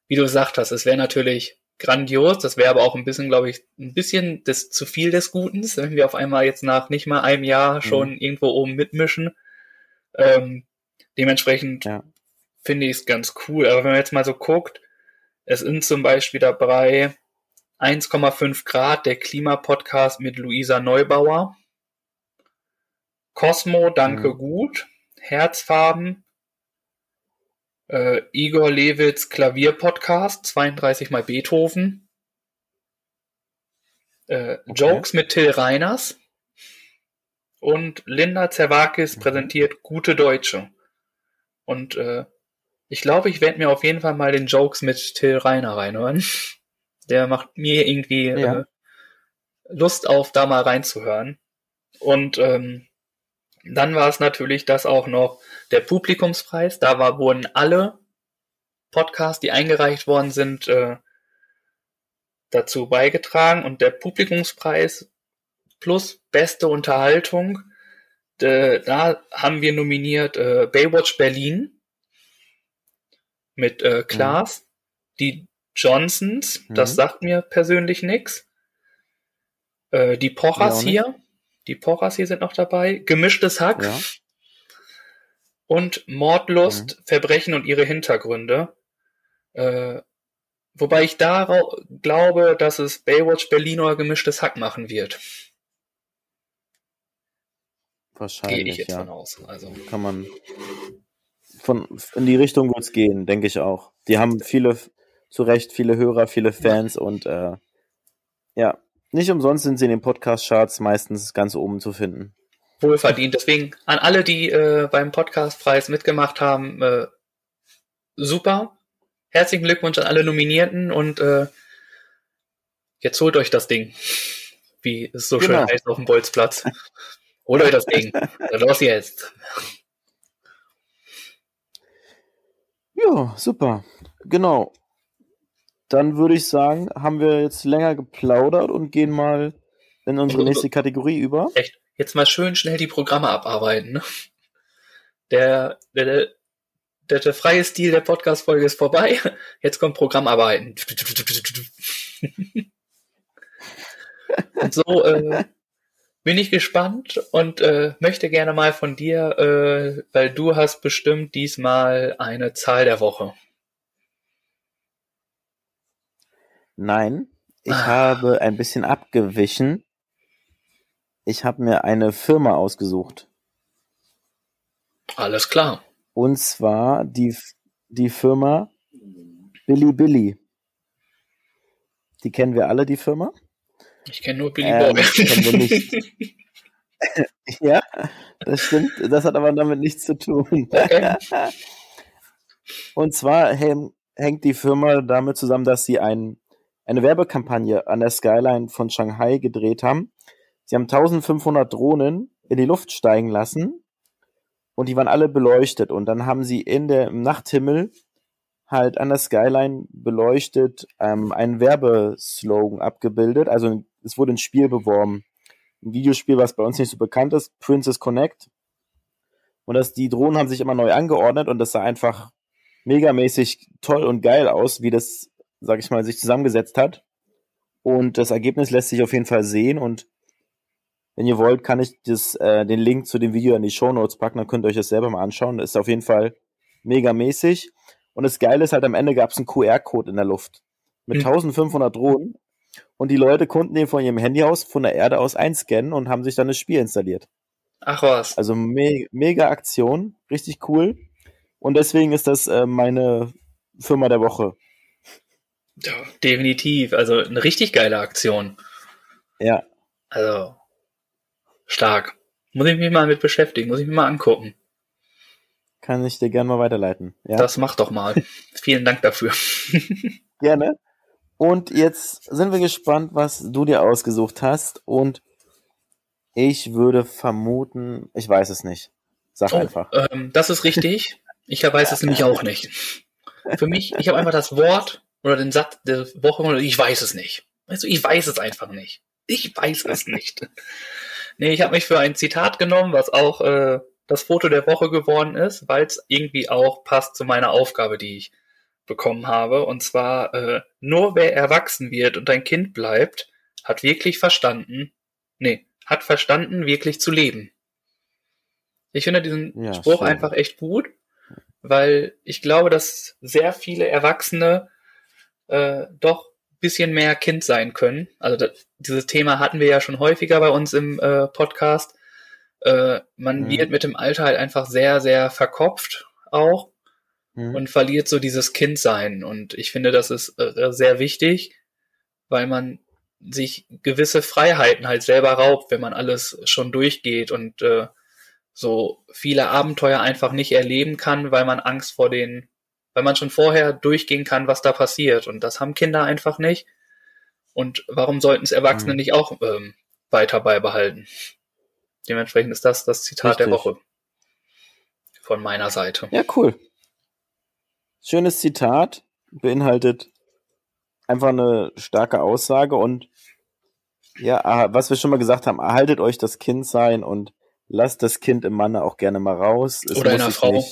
wie du gesagt hast, es wäre natürlich grandios, das wäre aber auch ein bisschen, glaube ich, ein bisschen des, zu viel des Gutens, wenn wir auf einmal jetzt nach nicht mal einem Jahr schon irgendwo oben mitmischen. Ähm, dementsprechend Ja. finde ich es ganz cool. Aber wenn man jetzt mal so guckt, es sind zum Beispiel dabei 1,5 Grad, der Klimapodcast mit Luisa Neubauer. Cosmo, danke Mhm. gut. Herzfarben. Äh, Igor Lewitz Klavierpodcast, 32 mal Beethoven. Äh, Jokes mit Till Reiners. Und Linda Zerwakis Mhm. präsentiert Gute Deutsche. Und äh, ich glaube, ich werde mir auf jeden Fall mal den Jokes mit Till Reiner reinhören. Der macht mir irgendwie Ja. äh, Lust auf, da mal reinzuhören. Und ähm, dann war es natürlich das auch noch der Publikumspreis. Da war, wurden alle Podcasts, die eingereicht worden sind, äh, dazu beigetragen. Und der Publikumspreis plus beste Unterhaltung, äh, da haben wir nominiert äh, Baywatch Berlin mit äh, Klaas, die Johnsons, das Mhm. sagt mir persönlich nix. Äh, die Pochers hier, die Pochers hier sind noch dabei. Gemischtes Hack Ja. und Mordlust, Mhm. Verbrechen und ihre Hintergründe. Äh, wobei ich darauf glaube, dass es Baywatch Berlin oder Gemischtes Hack machen wird. Gehe Wahrscheinlich, ich jetzt ja. von aus. Also, Kann man von in die Richtung wird's gehen, denke ich auch. Die haben viele, zu Recht viele Hörer, viele Fans und äh, ja, nicht umsonst sind sie in den Podcast-Charts meistens ganz oben zu finden. wohlverdient. Deswegen an alle, die äh, beim Podcastpreis mitgemacht haben, äh, super. Herzlichen Glückwunsch an alle Nominierten und äh, jetzt holt euch das Ding. Wie es so schön Genau. heißt auf dem Bolzplatz. Holt euch das Ding. [laughs] Los jetzt. Ja, super. Genau. Dann würde ich sagen, haben wir jetzt länger geplaudert und gehen mal in unsere nächste Kategorie über. Echt. Jetzt mal schön schnell die Programme abarbeiten. Ne? Der, der, der, der, der freie Stil der Podcast-Folge ist vorbei. Jetzt kommt Programmarbeiten. [laughs] Und so äh, bin ich gespannt und äh, möchte gerne mal von dir, äh, weil du hast bestimmt diesmal eine Zahl der Woche. Nein, ich ah. habe ein bisschen abgewichen. Ich habe mir eine Firma ausgesucht. Alles klar. Und zwar die, die Firma Billy Billy. Die kennen wir alle, die Firma? Ich kenne nur Billy ähm, Boy. [laughs] [laughs] Ja, das stimmt. Das hat aber damit nichts zu tun. Okay. [laughs] Und zwar hängt die Firma damit zusammen, dass sie ein, eine Werbekampagne an der Skyline von Shanghai gedreht haben. Sie haben 1500 Drohnen in die Luft steigen lassen und die waren alle beleuchtet. Und dann haben sie in der, im Nachthimmel halt an der Skyline beleuchtet ähm, einen Werbeslogan abgebildet. Also es wurde ein Spiel beworben. Ein Videospiel, was bei uns nicht so bekannt ist, Princess Connect. Und das, die Drohnen haben sich immer neu angeordnet und das sah einfach megamäßig toll und geil aus, wie das, sag ich mal, sich zusammengesetzt hat. Und das Ergebnis lässt sich auf jeden Fall sehen und wenn ihr wollt, kann ich das, äh, den Link zu dem Video in die Show Notes packen, dann könnt ihr euch das selber mal anschauen. Das ist auf jeden Fall megamäßig. Und das Geile ist halt, am Ende gab es einen QR-Code in der Luft mit mhm. 1500 Drohnen und die Leute konnten den von ihrem Handy aus, von der Erde aus einscannen und haben sich dann das Spiel installiert. Ach was. Also me mega Aktion, richtig cool. Und deswegen ist das äh, meine Firma der Woche. Ja, definitiv. Also eine richtig geile Aktion. Ja. Also stark. Muss ich mich mal mit beschäftigen, muss ich mir mal angucken. Kann ich dir gerne mal weiterleiten. Ja? Das mach doch mal. [laughs] Vielen Dank dafür. [laughs] gerne. Und jetzt sind wir gespannt, was du dir ausgesucht hast. Und ich würde vermuten, ich weiß es nicht. Sag oh, einfach. Ähm, das ist richtig. Ich weiß es nämlich auch nicht. Für mich, ich habe einfach das Wort oder den Satz der Woche und ich weiß es nicht. Weißt du, ich weiß es einfach nicht. Ich weiß es nicht. Nee, ich habe mich für ein Zitat genommen, was auch äh, das Foto der Woche geworden ist, weil es irgendwie auch passt zu meiner Aufgabe, die ich bekommen habe. Und zwar, äh, nur wer erwachsen wird und ein Kind bleibt, hat wirklich verstanden, nee, hat verstanden, wirklich zu leben. Ich finde diesen ja, Spruch schön. einfach echt gut, weil ich glaube, dass sehr viele Erwachsene äh, doch bisschen mehr Kind sein können. Also das, dieses Thema hatten wir ja schon häufiger bei uns im äh, Podcast. Äh, man mhm. wird mit dem Alter halt einfach sehr, sehr verkopft auch mhm. und verliert so dieses Kindsein. Und ich finde, das ist äh, sehr wichtig, weil man sich gewisse Freiheiten halt selber raubt, wenn man alles schon durchgeht und äh, so viele Abenteuer einfach nicht erleben kann, weil man Angst vor den, weil man schon vorher durchgehen kann, was da passiert. Und das haben Kinder einfach nicht. Und warum sollten es Erwachsene mhm. nicht auch ähm, weiter beibehalten? Dementsprechend ist das das Zitat Richtig. der Woche von meiner Seite. Ja, cool. Schönes Zitat, beinhaltet einfach eine starke Aussage und ja, was wir schon mal gesagt haben, erhaltet euch das Kindsein und lasst das Kind im Manne auch gerne mal raus. Es Oder in einer Frau.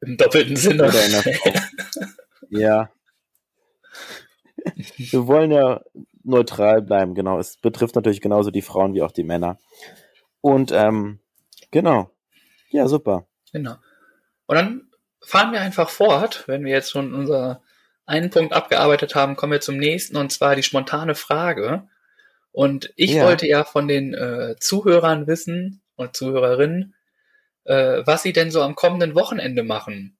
Im doppelten Sinne. Oder in einer Frau. [laughs] ja. Wir wollen ja neutral bleiben, genau. Es betrifft natürlich genauso die Frauen wie auch die Männer. Und ähm, genau. Ja, super. Genau. Und dann fahren wir einfach fort, wenn wir jetzt schon unser einen Punkt abgearbeitet haben, kommen wir zum nächsten und zwar die spontane Frage. Und ich ja. wollte ja von den äh, Zuhörern wissen und Zuhörerinnen, äh, was sie denn so am kommenden Wochenende machen.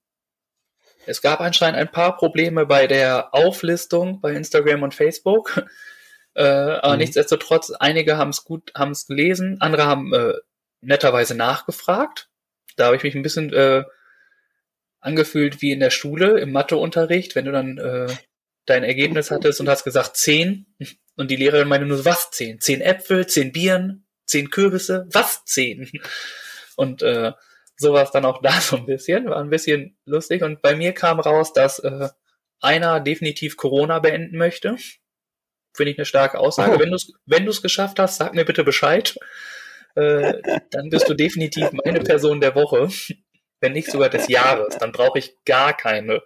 Es gab anscheinend ein paar Probleme bei der Auflistung bei Instagram und Facebook. Äh, aber mhm. nichtsdestotrotz, einige haben es gut, haben es gelesen, andere haben äh, netterweise nachgefragt. Da habe ich mich ein bisschen äh, angefühlt wie in der Schule im Matheunterricht, wenn du dann äh, dein Ergebnis hattest und hast gesagt zehn und die Lehrerin meinte nur, was zehn? Zehn Äpfel, zehn Bieren, zehn Kürbisse, was zehn? Und äh, so war es dann auch da so ein bisschen, war ein bisschen lustig und bei mir kam raus, dass äh, einer definitiv Corona beenden möchte. Finde ich eine starke Aussage. Oh. Wenn du es wenn du's geschafft hast, sag mir bitte Bescheid. Äh, dann bist du definitiv meine Person der Woche wenn nicht sogar des Jahres, dann brauche ich gar keine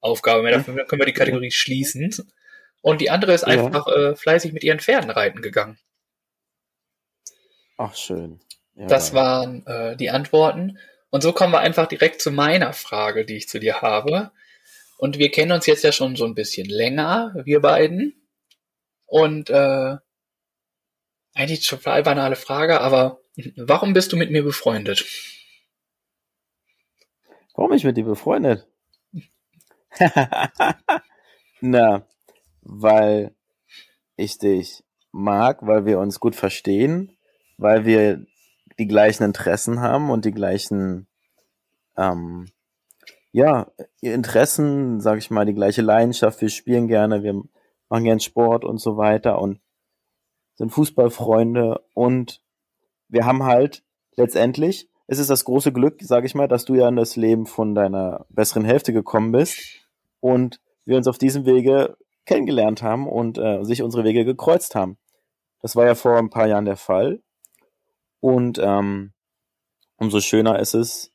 Aufgabe mehr. Dafür können wir die Kategorie schließen. Und die andere ist Ja. einfach äh, fleißig mit ihren Pferden reiten gegangen. Ach, schön. Ja. Das waren äh, die Antworten. Und so kommen wir einfach direkt zu meiner Frage, die ich zu dir habe. Und wir kennen uns jetzt ja schon so ein bisschen länger, wir beiden. Und äh, eigentlich total banale Frage, aber warum bist du mit mir befreundet? Warum ich mit dir befreundet? [laughs] Na, weil ich dich mag, weil wir uns gut verstehen, weil wir die gleichen Interessen haben und die gleichen, ähm, ja, Interessen, sag ich mal, die gleiche Leidenschaft. Wir spielen gerne, wir machen gern Sport und so weiter und sind Fußballfreunde und wir haben halt letztendlich, es ist das große Glück, sage ich mal, dass du ja in das Leben von deiner besseren Hälfte gekommen bist und wir uns auf diesem Wege kennengelernt haben und äh, sich unsere Wege gekreuzt haben. Das war ja vor ein paar Jahren der Fall und ähm, umso schöner ist es,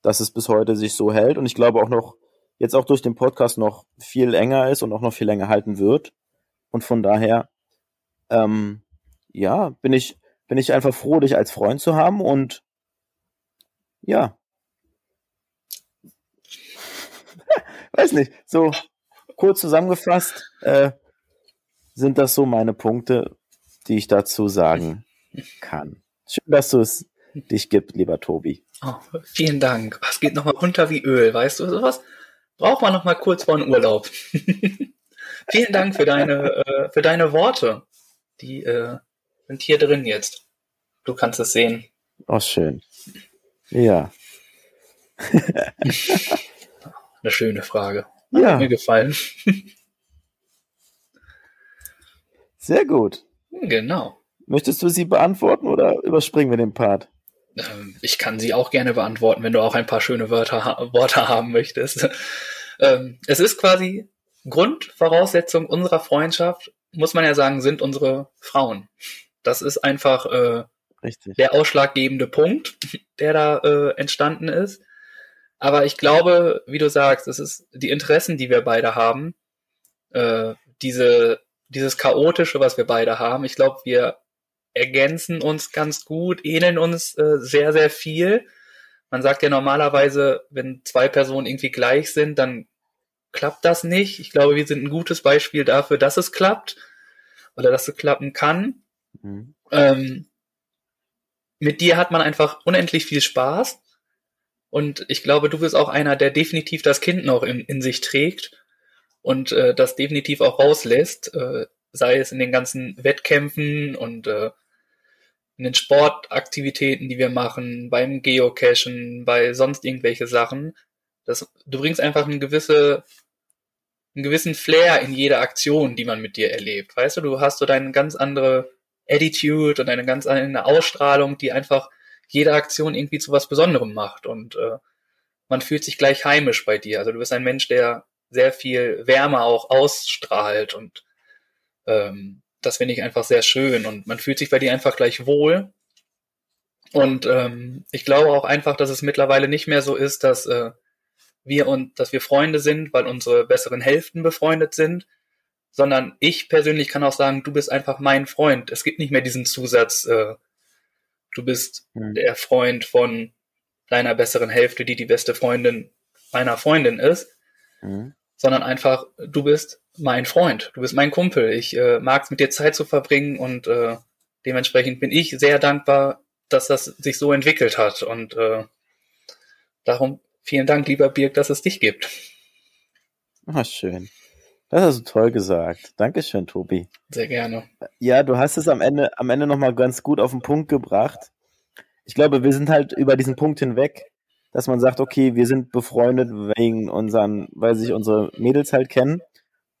dass es bis heute sich so hält und ich glaube auch noch jetzt auch durch den Podcast noch viel enger ist und auch noch viel länger halten wird und von daher ähm, ja bin ich bin ich einfach froh, dich als Freund zu haben und ja. [laughs] Weiß nicht, so kurz zusammengefasst äh, sind das so meine Punkte, die ich dazu sagen kann. Schön, dass du es dich gibt, lieber Tobi. Oh, vielen Dank. Was geht nochmal runter wie Öl, weißt du sowas? Braucht man nochmal kurz vor einem Urlaub. [laughs] vielen Dank für deine, äh, für deine Worte. Die äh, sind hier drin jetzt. Du kannst es sehen. Oh, schön. Ja. Eine schöne Frage. Ja. Hat mir gefallen. Sehr gut. Genau. Möchtest du sie beantworten oder überspringen wir den Part? Ähm, ich kann sie auch gerne beantworten, wenn du auch ein paar schöne Wörter, ha Worte haben möchtest. ähm, es ist quasi Grundvoraussetzung unserer Freundschaft, muss man ja sagen, sind unsere Frauen. Das ist einfach äh, Richtig. der ausschlaggebende Punkt, [laughs] der da äh, entstanden ist. Aber ich glaube, wie du sagst, es ist die Interessen, die wir beide haben, äh, diese, dieses chaotische, was wir beide haben. Ich glaube, wir ergänzen uns ganz gut, ähneln uns äh, sehr, sehr viel. Man sagt ja normalerweise, wenn zwei Personen irgendwie gleich sind, dann klappt das nicht. Ich glaube, wir sind ein gutes Beispiel dafür, dass es klappt oder dass es klappen kann. Mhm. Ähm, mit dir hat man einfach unendlich viel Spaß. Und ich glaube, du bist auch einer, der definitiv das Kind noch in, in sich trägt und äh, das definitiv auch rauslässt, äh, sei es in den ganzen Wettkämpfen und äh, in den Sportaktivitäten, die wir machen, beim Geocachen, bei sonst irgendwelche Sachen. Das, du bringst einfach eine gewisse, einen gewissen Flair in jede Aktion, die man mit dir erlebt. Weißt du, du hast so deine ganz andere Attitude und eine ganz andere Ausstrahlung, die einfach jede Aktion irgendwie zu was Besonderem macht und äh, man fühlt sich gleich heimisch bei dir. Also du bist ein Mensch, der sehr viel Wärme auch ausstrahlt und ähm, das finde ich einfach sehr schön und man fühlt sich bei dir einfach gleich wohl. Und ähm, ich glaube auch einfach, dass es mittlerweile nicht mehr so ist, dass äh, wir und dass wir Freunde sind, weil unsere besseren Hälften befreundet sind, sondern ich persönlich kann auch sagen, du bist einfach mein Freund. Es gibt nicht mehr diesen Zusatz, äh, du bist Mhm. der Freund von deiner besseren Hälfte, die die beste Freundin meiner Freundin ist, Mhm. sondern einfach, du bist mein Freund, du bist mein Kumpel. Ich äh, mag es mit dir Zeit zu verbringen und äh, dementsprechend bin ich sehr dankbar, dass das sich so entwickelt hat und äh, darum vielen Dank, lieber Birg, dass es dich gibt. Ah, schön. Das hast du toll gesagt. Dankeschön, Tobi. Sehr gerne. Ja, du hast es am Ende, am Ende nochmal ganz gut auf den Punkt gebracht. Ich glaube, wir sind halt über diesen Punkt hinweg, dass man sagt, okay, wir sind befreundet wegen unseren, weil sich unsere Mädels halt kennen,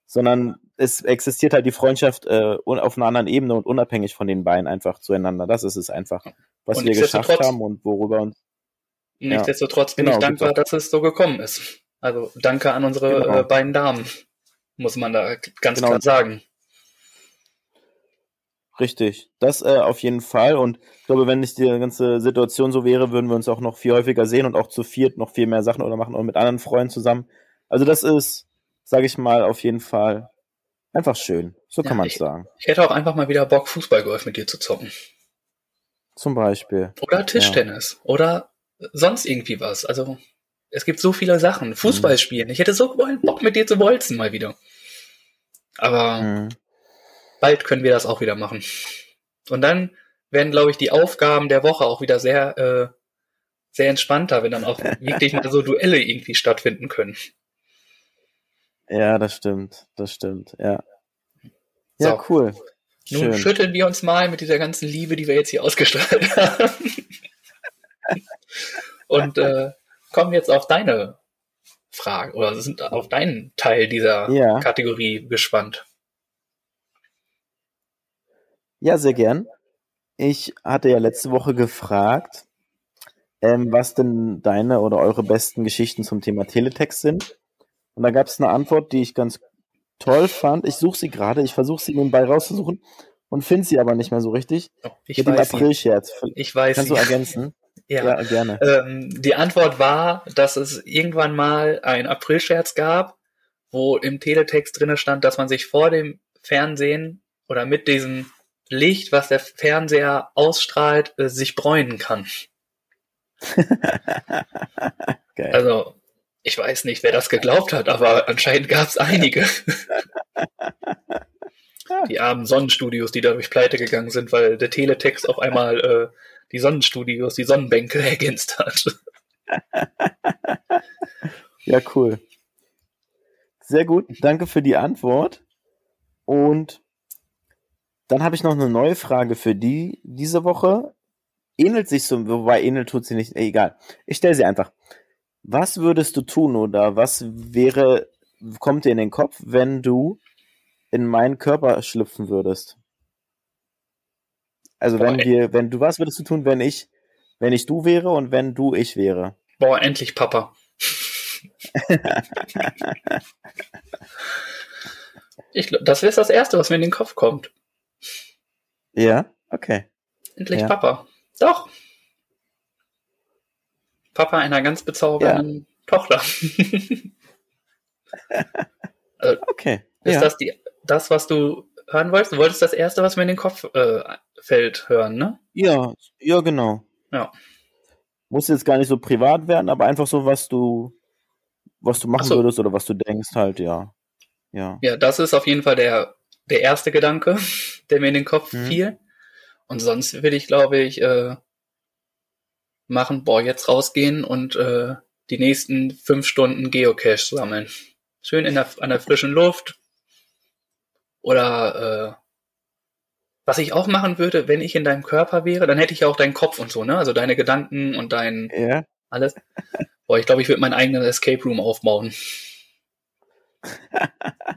sondern es existiert halt die Freundschaft äh, auf einer anderen Ebene und unabhängig von den beiden einfach zueinander. Das ist es einfach, was Und wir geschafft haben und worüber uns. Nichtsdestotrotz bin Genau, ich dankbar, dass es so gekommen ist. Also danke an unsere Genau. äh, beiden Damen, muss man da ganz Genau. klar sagen. Richtig, das äh, auf jeden Fall. Und ich glaube, wenn nicht die ganze Situation so wäre, würden wir uns auch noch viel häufiger sehen und auch zu viert noch viel mehr Sachen oder machen oder mit anderen Freunden zusammen. Also das ist, sage ich mal, auf jeden Fall einfach schön. So Ja, kann man es sagen. Ich hätte auch einfach mal wieder Bock, Fußballgolf mit dir zu zocken. Zum Beispiel. Oder Tischtennis. Oder sonst irgendwie was. Also, es gibt so viele Sachen. Fußball spielen. Ich hätte so Bock mit dir zu bolzen mal wieder. Aber Mhm. bald können wir das auch wieder machen. Und dann werden, glaube ich, die Aufgaben der Woche auch wieder sehr, äh, sehr entspannter, wenn dann auch [laughs] wirklich mal so Duelle irgendwie stattfinden können. Ja, das stimmt. Das stimmt. Ja. So. Ja, cool. Nun Schön. schütteln wir uns mal mit dieser ganzen Liebe, die wir jetzt hier ausgestrahlt [laughs] haben. [laughs] Und äh, kommen jetzt auf deine Frage oder sind auf deinen Teil dieser Ja. Kategorie gespannt. Ja, sehr gern. Ich hatte ja letzte Woche gefragt, ähm, was denn deine oder eure besten Geschichten zum Thema Teletext sind. Und da gab es eine Antwort, die ich ganz toll fand. Ich suche sie gerade, ich versuche sie nebenbei rauszusuchen und finde sie aber nicht mehr so richtig. Oh, Ich Mit dem weiß sie. April-Scherz. Ich weiß Kannst du sie. ergänzen? [laughs] Ja. Ja, gerne. Ähm, die Antwort war, dass es irgendwann mal ein Aprilscherz gab, wo im Teletext drinne stand, dass man sich vor dem Fernsehen oder mit diesem Licht, was der Fernseher ausstrahlt, äh, sich bräunen kann. [laughs] Geil. Also, ich weiß nicht, wer das geglaubt hat, aber anscheinend gab es einige. [laughs] die armen Sonnenstudios, die dadurch pleite gegangen sind, weil der Teletext auf einmal äh, die Sonnenstudios, die Sonnenbänke [laughs] ergänzt hat. Ja, cool. Sehr gut. Danke für die Antwort. Und dann habe ich noch eine neue Frage für die diese Woche. Ähnelt sich so, wobei ähnelt tut sie nicht. Egal. Ich stelle sie einfach. Was würdest du tun oder was wäre, kommt dir in den Kopf, wenn du in meinen Körper schlüpfen würdest? Also wenn Boah, ey. wir, wenn du, was würdest du tun, wenn ich, wenn ich du wäre und wenn du ich wäre? Boah, endlich Papa. [laughs] ich glaub, das ist das Erste, was mir in den Kopf kommt. Ja, okay. Endlich Ja. Papa. Doch. Papa einer ganz bezaubernden Tochter. [laughs] Okay. Ist ja. das die, das, was du hören wolltest? Du wolltest das Erste, was mir in den Kopf äh, fällt, hören, ne? Ja, ja, genau. Ja. Muss jetzt gar nicht so privat werden, aber einfach so, was du, was du machen Ach so. würdest oder was du denkst, halt, ja. Ja. Ja, das ist auf jeden Fall der, der erste Gedanke, [laughs] der mir in den Kopf Mhm. fiel. Und sonst will ich, glaube ich, äh, machen, boah, jetzt rausgehen und äh, die nächsten fünf Stunden Geocache sammeln. Schön in der, an der frischen Luft. Oder äh, was ich auch machen würde, wenn ich in deinem Körper wäre, dann hätte ich ja auch deinen Kopf und so, ne? Also deine Gedanken und dein Ja. alles. Boah, ich glaube, ich würde meinen eigenen Escape Room aufbauen.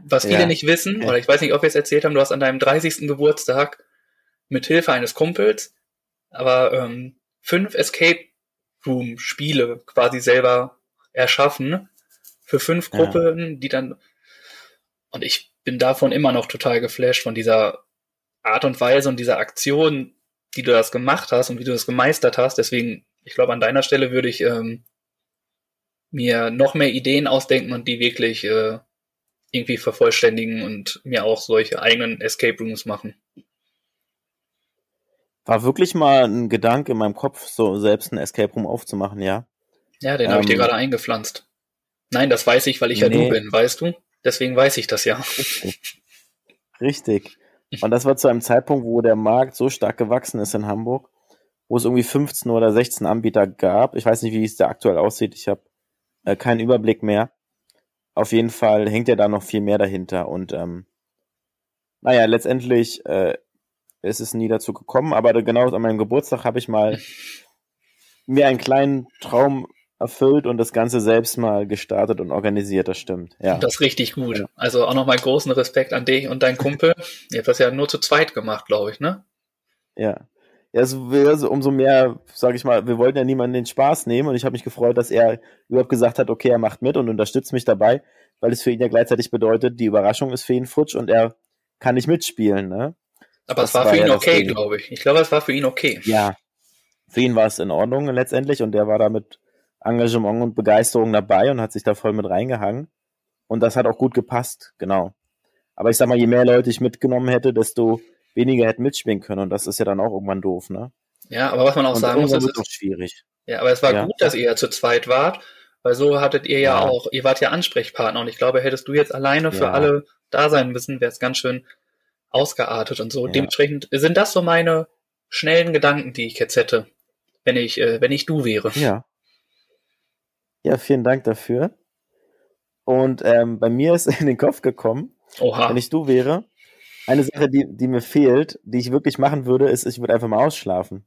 Was viele Ja. nicht wissen, oder ich weiß nicht, ob wir es erzählt haben, du hast an deinem 30. Geburtstag mit Hilfe eines Kumpels aber ähm, fünf Escape Room Spiele quasi selber erschaffen für fünf Ja. Gruppen, die dann und ich bin davon immer noch total geflasht von dieser Art und Weise und dieser Aktion, die du das gemacht hast und wie du das gemeistert hast. Deswegen, ich glaube, an deiner Stelle würde ich ähm, mir noch mehr Ideen ausdenken und die wirklich äh, irgendwie vervollständigen und mir auch solche eigenen Escape Rooms machen. War wirklich mal ein Gedanke in meinem Kopf, so selbst ein Escape Room aufzumachen, ja. Ja, den habe ich dir Ähm, gerade eingepflanzt. Nein, das weiß ich, weil ich ja Nee. du bin, weißt du? Deswegen weiß ich das ja. Richtig. [laughs] Richtig. Und das war zu einem Zeitpunkt, wo der Markt so stark gewachsen ist in Hamburg, wo es irgendwie 15 oder 16 Anbieter gab. Ich weiß nicht, wie es da aktuell aussieht. Ich habe äh, keinen Überblick mehr. Auf jeden Fall hängt ja da noch viel mehr dahinter. Und ähm, naja, letztendlich äh, ist es nie dazu gekommen. Aber genau an meinem Geburtstag habe ich mal [laughs] mir einen kleinen Traum erfüllt und das Ganze selbst mal gestartet und organisiert. Das stimmt. Ja. Das ist richtig gut. Ja. Also auch nochmal großen Respekt an dich und deinen Kumpel. [laughs] Ihr habt das ja nur zu zweit gemacht, glaube ich, ne? Ja. Ja, es wäre so, umso mehr, sage ich mal, wir wollten ja niemanden den Spaß nehmen und ich habe mich gefreut, dass er überhaupt gesagt hat, okay, er macht mit und unterstützt mich dabei, weil es für ihn ja gleichzeitig bedeutet, die Überraschung ist für ihn futsch und er kann nicht mitspielen, ne? Aber Das es war war für ja ihn das okay, glaube ich. Ich glaube, es war für ihn okay. Ja. Für ihn war es in Ordnung letztendlich und der war da mit Engagement und Begeisterung dabei und hat sich da voll mit reingehangen und das hat auch gut gepasst, genau. Aber ich sag mal, je mehr Leute ich mitgenommen hätte, desto weniger hätten mitspielen können. Und das ist ja dann auch irgendwann doof, ne? Ja, aber was man auch Und sagen muss, ist, auch schwierig. ja, aber es war Ja. gut, dass ihr ja zu zweit wart, weil so hattet ihr ja, Ja. auch, ihr wart ja Ansprechpartner und ich glaube, hättest du jetzt alleine für Ja. alle da sein müssen, wäre es ganz schön ausgeartet und so. Dementsprechend sind das so meine schnellen Gedanken, die ich jetzt hätte, wenn ich, äh, wenn ich du wäre. Ja. Ja, vielen Dank dafür. Und ähm, bei mir ist [laughs] in den Kopf gekommen, Oha. wenn ich du wäre, eine Sache, die, die mir fehlt, die ich wirklich machen würde, ist, ich würde einfach mal ausschlafen.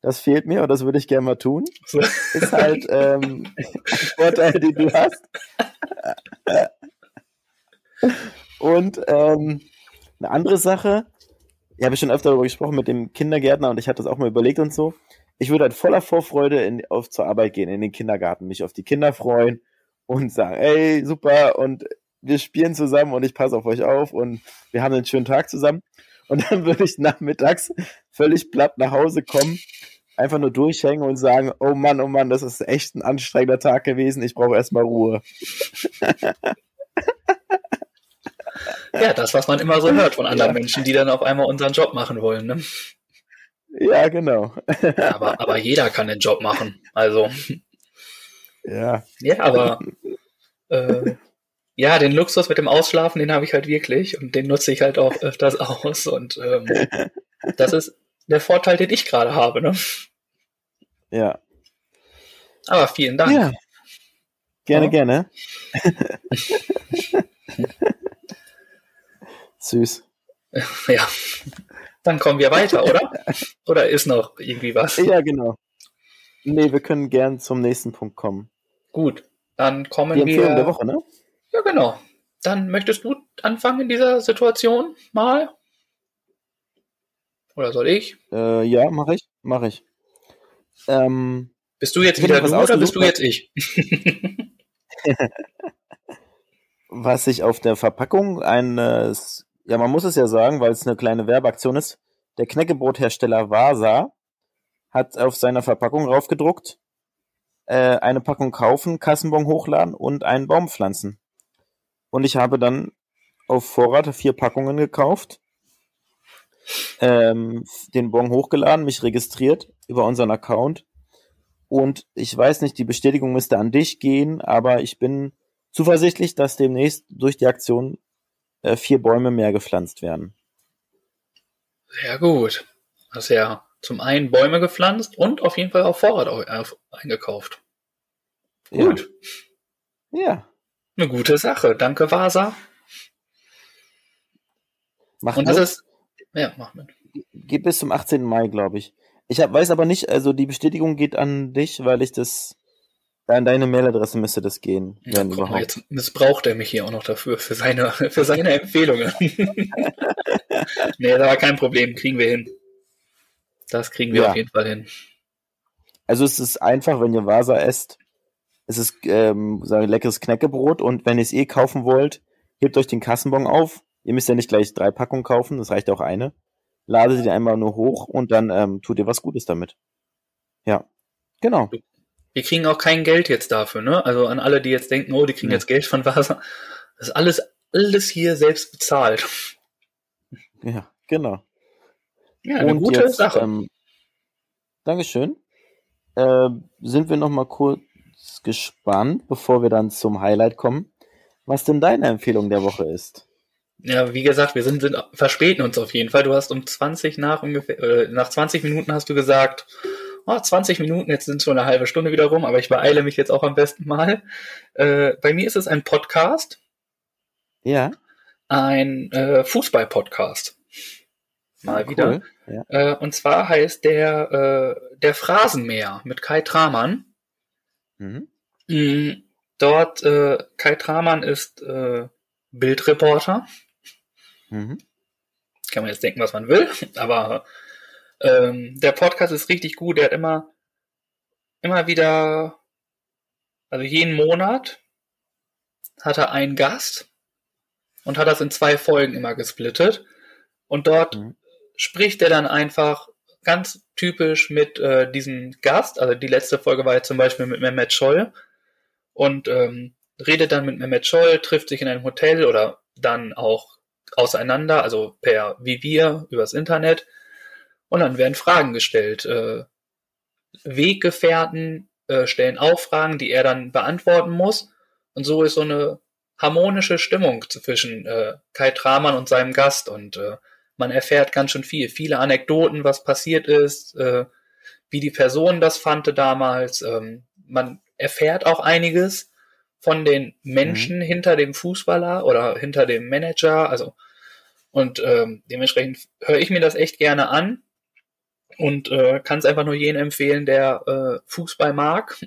Das fehlt mir und das würde ich gerne mal tun. [laughs] Ist halt ähm, ein Vorteil, den du hast. Und ähm, eine andere Sache, ich habe schon öfter darüber gesprochen mit dem Kindergärtner und ich hatte das auch mal überlegt und so. Ich würde halt voller Vorfreude in, auf zur Arbeit gehen, in den Kindergarten, mich auf die Kinder freuen und sagen, ey, super, und wir spielen zusammen und ich passe auf euch auf und wir haben einen schönen Tag zusammen. Und dann würde ich nachmittags völlig platt nach Hause kommen, einfach nur durchhängen und sagen, oh Mann, oh Mann, das ist echt ein anstrengender Tag gewesen, ich brauche erstmal Ruhe. Ja, das, was man immer so hört von anderen Menschen, die dann auf einmal unseren Job machen wollen. Ne? Ja, genau. Ja, aber, aber jeder kann den Job machen. Also, Ja, ja, aber äh, ja, den Luxus mit dem Ausschlafen, den habe ich halt wirklich und den nutze ich halt auch öfters [laughs] aus. Und ähm, das ist der Vorteil, den ich gerade habe. Ne? ja. Aber vielen Dank. Ja. Gerne, Ja. gerne. [laughs] Süß. Ja. Dann kommen wir weiter, oder? [laughs] Oder ist noch irgendwie was? Ja, genau. Nee, wir können gern zum nächsten Punkt kommen. Gut, dann kommen Die Empfehlung wir. der Woche, ne? Ja, genau. Dann möchtest du anfangen in dieser Situation mal? Oder soll ich? Äh, ja, mache ich. Mache ich. Ähm, Bist du jetzt wieder du oder bist du jetzt ich? [laughs] was ich auf der Verpackung eines, ja, man muss es ja sagen, weil es eine kleine Werbeaktion ist, der Knäckebrothersteller Vasa hat auf seiner Verpackung raufgedruckt, äh, eine Packung kaufen, Kassenbon hochladen und einen Baum pflanzen. Und ich habe dann auf Vorrat vier Packungen gekauft, ähm, den Bon hochgeladen, mich registriert über unseren Account. Und ich weiß nicht, die Bestätigung müsste an dich gehen, aber ich bin zuversichtlich, dass demnächst durch die Aktion vier Bäume mehr gepflanzt werden. Sehr gut. Hast ja zum einen Bäume gepflanzt und auf jeden Fall auf Vorrat au- auf- eingekauft. Gut. Ja. ja. Eine gute Sache. Danke, Vasa. Mach Und das mit. ist. Ja, mach mit. geht bis zum 18. Mai, glaube ich. Ich hab, weiß aber nicht, also die Bestätigung geht an dich, weil ich das an deine Mailadresse müsste das gehen, Ja, wenn guck mal, überhaupt. jetzt missbraucht er mich hier auch noch dafür, für seine, [laughs] für seine Empfehlungen. [laughs] nee, das war kein Problem. Kriegen wir hin. Das kriegen wir Ja. auf jeden Fall hin. Also es ist einfach, wenn ihr Vasa esst, es ist ähm, so ein leckeres Knäckebrot und wenn ihr es eh kaufen wollt, hebt euch den Kassenbon auf. Ihr müsst ja nicht gleich drei Packungen kaufen, das reicht auch eine. Ladet die einmal nur hoch und dann ähm, tut ihr was Gutes damit. Ja, genau. Wir kriegen auch kein Geld jetzt dafür, ne? Also an alle, die jetzt denken, oh, die kriegen Nee. jetzt Geld von Vasa. Das ist alles, alles hier selbst bezahlt. Ja, genau. Ja, eine Und gute jetzt, Sache. Ähm, Dankeschön. Äh, sind wir noch mal kurz gespannt, bevor wir dann zum Highlight kommen, was denn deine Empfehlung der Woche ist. Ja, wie gesagt, wir sind, sind verspäten uns auf jeden Fall. Du hast um 20 nach ungefähr, äh, nach 20 Minuten hast du gesagt, oh, 20 Minuten, jetzt sind schon eine halbe Stunde wieder rum, aber ich beeile mich jetzt auch am besten mal. Äh, bei mir ist es ein Podcast, Ja, ein äh, Fußball-Podcast. Mal wieder. Cool. Ja. Äh, und zwar heißt der äh, der Phrasenmäher mit Kai Tramann. Mhm. Mm, Dort, äh, Kai Tramann ist äh, Bildreporter. Mhm. Kann man jetzt denken, was man will, aber ähm, der Podcast ist richtig gut. Der hat immer, immer wieder, also jeden Monat hat er einen Gast und hat das in zwei Folgen immer gesplittet. Und dort Mhm. spricht er dann einfach ganz typisch mit äh, diesem Gast. Also die letzte Folge war jetzt zum Beispiel mit Mehmet Scholl und ähm, redet dann mit Mehmet Scholl, trifft sich in einem Hotel oder dann auch auseinander, also per wie wir übers Internet. Und dann werden Fragen gestellt. Äh, Weggefährten äh, stellen auch Fragen, die er dann beantworten muss. Und so ist so eine harmonische Stimmung zwischen äh, Kai Tramann und seinem Gast. Und äh, man erfährt ganz schön viel. Viele Anekdoten, was passiert ist, äh, wie die Person das fand damals. Ähm, man erfährt auch einiges von den Menschen mhm. hinter dem Fußballer oder hinter dem Manager. Also und ähm, dementsprechend höre ich mir das echt gerne an und äh, kann es einfach nur jenen empfehlen, der äh, Fußball mag.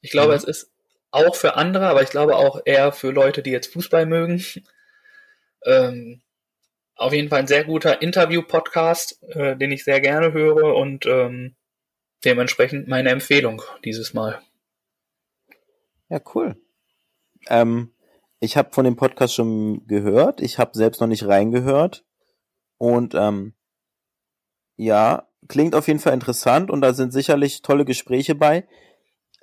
Ich glaube, mhm. es ist auch für andere, aber ich glaube auch eher für Leute, die jetzt Fußball mögen. Ähm, auf jeden Fall ein sehr guter Interview-Podcast, äh, den ich sehr gerne höre und ähm, dementsprechend meine Empfehlung dieses Mal. Ja, cool. Ähm, ich habe von dem Podcast schon gehört. Ich habe selbst noch nicht reingehört. Und ähm, ja, klingt auf jeden Fall interessant und da sind sicherlich tolle Gespräche bei.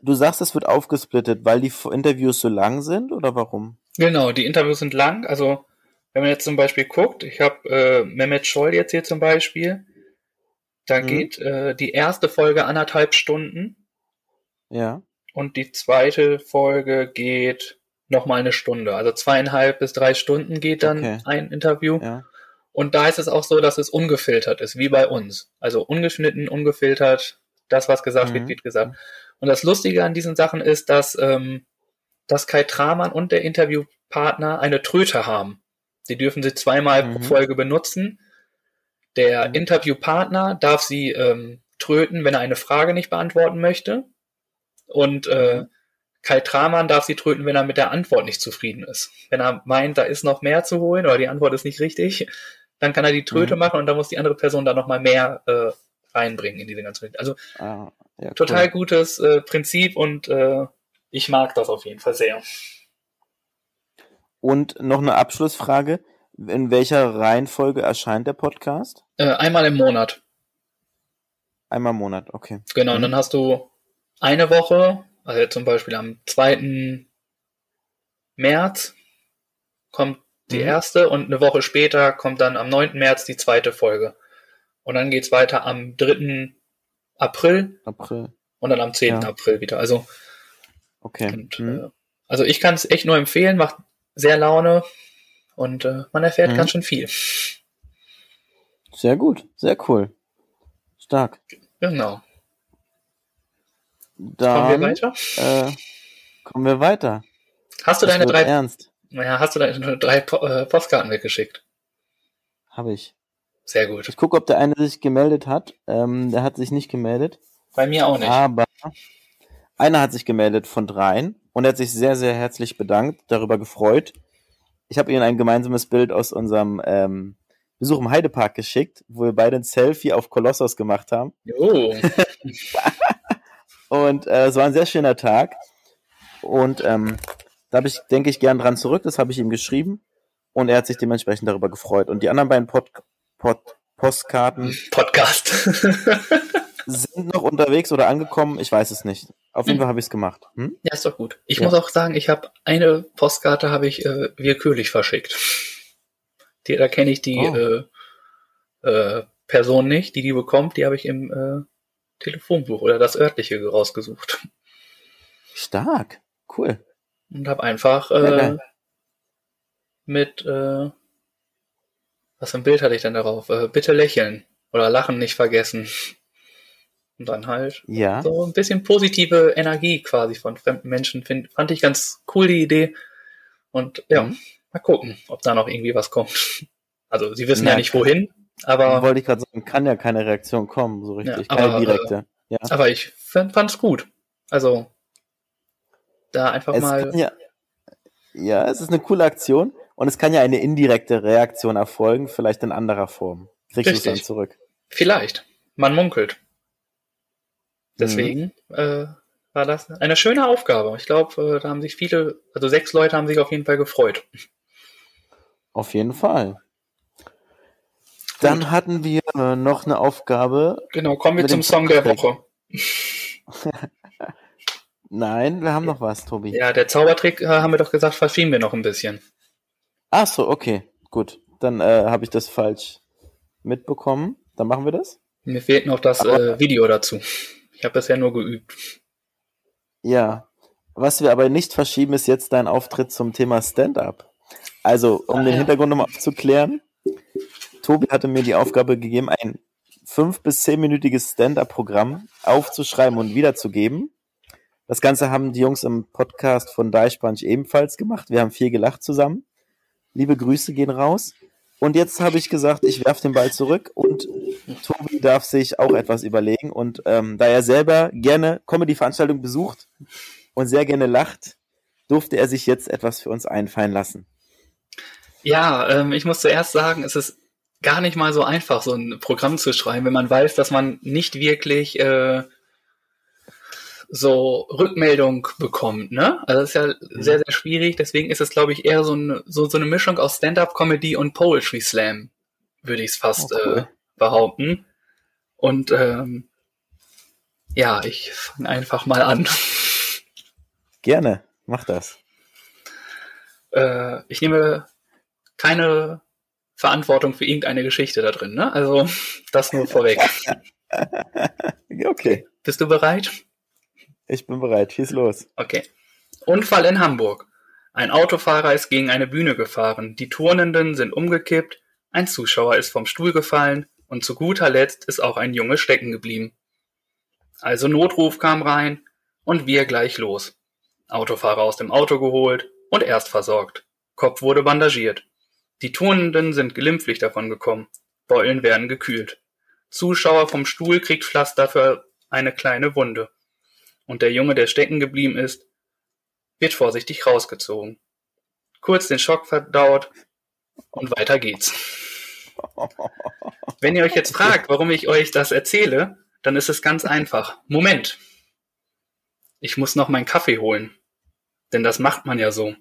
Du sagst, es wird aufgesplittet, weil die Interviews so lang sind oder warum? Genau, die Interviews sind lang. Also wenn man jetzt zum Beispiel guckt, ich habe äh, Mehmet Scholl jetzt hier zum Beispiel, da mhm. geht äh, die erste Folge anderthalb Stunden. Ja. Und die zweite Folge geht nochmal eine Stunde. Also zweieinhalb bis drei Stunden geht dann okay. ein Interview. Ja. Und da ist es auch so, dass es ungefiltert ist, wie bei uns. Also ungeschnitten, ungefiltert, das, was gesagt mhm. wird, wird gesagt. Und das Lustige an diesen Sachen ist, dass, ähm, dass Kai Tramann und der Interviewpartner eine Tröte haben. Sie dürfen sie zweimal mhm. pro Folge benutzen. Der mhm. Interviewpartner darf sie ähm, tröten, wenn er eine Frage nicht beantworten möchte. Und äh, mhm. Kai Tramann darf sie tröten, wenn er mit der Antwort nicht zufrieden ist. Wenn er meint, da ist noch mehr zu holen oder die Antwort ist nicht richtig, dann kann er die Tröte mhm. machen und dann muss die andere Person da nochmal mehr äh, reinbringen in diese ganze. Also ah, ja, total cool. gutes äh, Prinzip und äh, ich mag das auf jeden Fall sehr. Und noch eine Abschlussfrage. In welcher Reihenfolge erscheint der Podcast? Äh, einmal im Monat. Einmal im Monat, okay. Genau, mhm. und dann hast du eine Woche, also zum Beispiel am 2. März kommt die mhm. erste und eine Woche später kommt dann am 9. März die zweite Folge. Und dann geht's weiter am 3. April. April. Und dann am 10. Ja. April wieder. Also, okay. Und, mhm. äh, also ich kann es echt nur empfehlen, macht sehr Laune und äh, man erfährt mhm. ganz schön viel. Sehr gut, sehr cool. Stark. Genau. Dann, kommen wir weiter? Äh, kommen wir weiter. Hast du das deine drei ernst? Ja, hast du da drei äh, Postkarten weggeschickt? Habe ich. Sehr gut. Ich gucke, ob der eine sich gemeldet hat. Ähm, der hat sich nicht gemeldet. Bei mir auch nicht. Aber einer hat sich gemeldet von dreien und er hat sich sehr, sehr herzlich bedankt, darüber gefreut. Ich habe ihnen ein gemeinsames Bild aus unserem ähm, Besuch im Heidepark geschickt, wo wir beide ein Selfie auf Kolossos gemacht haben. Oh. [laughs] und äh, es war ein sehr schöner Tag. Und ähm, da habe ich, denke ich, gern dran zurück. Das habe ich ihm geschrieben. Und er hat sich dementsprechend darüber gefreut. Und die anderen beiden Pod, Pod, Postkarten. Podcast. [laughs] sind noch unterwegs oder angekommen. Ich weiß es nicht. Auf jeden hm. Fall habe ich es gemacht. Hm? Ja, ist doch gut. Ich ja. muss auch sagen, ich habe eine Postkarte habe ich äh, willkürlich verschickt. Die, da kenne ich die oh. äh, äh, Person nicht, die die bekommt. Die habe ich im äh, Telefonbuch oder das örtliche rausgesucht. Stark. Cool und habe einfach äh, mit äh, was für ein Bild hatte ich denn darauf? Äh, bitte lächeln oder lachen nicht vergessen. Und dann halt ja. so ein bisschen positive Energie quasi von fremden Menschen find, fand ich ganz cool die Idee. Und ja, mhm. mal gucken, ob da noch irgendwie was kommt. Also sie wissen ja, ja nicht wohin, aber. Wollte ich gerade sagen, kann ja keine Reaktion kommen, so richtig. Ja, keine direkte. Äh, ja. Aber ich fand es gut. Also da einfach es mal. Ja, ja, es ist eine coole Aktion und es kann ja eine indirekte Reaktion erfolgen, vielleicht in anderer Form. Kriegst du es dann zurück? Vielleicht. Man munkelt. Deswegen mhm. äh, war das eine schöne Aufgabe. Ich glaube, äh, da haben sich viele, also sechs Leute haben sich auf jeden Fall gefreut. Auf jeden Fall. Dann hatten wir noch eine Aufgabe. Genau, kommen wir zum Song der Woche. [laughs] Nein, wir haben noch was, Tobi. Ja, der Zaubertrick äh, haben wir doch gesagt, verschieben wir noch ein bisschen. Ach so, okay. Gut, dann äh, habe ich das falsch mitbekommen. Dann machen wir das. Mir fehlt noch das äh, Video dazu. Ich habe bisher nur geübt. Ja. Was wir aber nicht verschieben, ist jetzt dein Auftritt zum Thema Stand-up. Also, um ah, den ja. Hintergrund nochmal aufzuklären. Tobi hatte mir die Aufgabe gegeben, ein fünf- bis zehnminütiges Stand-up-Programm aufzuschreiben und wiederzugeben. Das Ganze haben die Jungs im Podcast von Deichbranch ebenfalls gemacht. Wir haben viel gelacht zusammen. Liebe Grüße gehen raus. Und jetzt habe ich gesagt, ich werfe den Ball zurück und Tobi darf sich auch etwas überlegen. Und ähm, da er selber gerne Comedy-Veranstaltungen besucht und sehr gerne lacht, durfte er sich jetzt etwas für uns einfallen lassen. Ja, ähm, ich muss zuerst sagen, es ist gar nicht mal so einfach, so ein Programm zu schreiben, wenn man weiß, dass man nicht wirklich äh, so Rückmeldung bekommt. Ne? Also das ist ja mhm. sehr, sehr schwierig. Deswegen ist es, glaube ich, eher so, ein, so, so eine Mischung aus Stand-up-Comedy und Poetry Slam, würde ich es fast oh, cool. äh, behaupten. Und ähm, ja, ich fange einfach mal an. [laughs] Gerne, mach das. Äh, ich nehme keine Verantwortung für irgendeine Geschichte da drin, ne? Also [laughs] das nur vorweg. [laughs] okay. Bist du bereit? Ich bin bereit. Schieß los. Okay. Unfall in Hamburg. Ein Autofahrer ist gegen eine Bühne gefahren. Die Turnenden sind umgekippt. Ein Zuschauer ist vom Stuhl gefallen. Und zu guter Letzt ist auch ein Junge stecken geblieben. Also Notruf kam rein und wir gleich los. Autofahrer aus dem Auto geholt und erst versorgt. Kopf wurde bandagiert. Die Turnenden sind glimpflich davon gekommen. Beulen werden gekühlt. Zuschauer vom Stuhl kriegt Pflaster für eine kleine Wunde. Und der Junge, der stecken geblieben ist, wird vorsichtig rausgezogen. Kurz den Schock verdaut und weiter geht's. [laughs] Wenn ihr euch jetzt fragt, warum ich euch das erzähle, dann ist es ganz einfach. Moment. Ich muss noch meinen Kaffee holen. Denn das macht man ja so.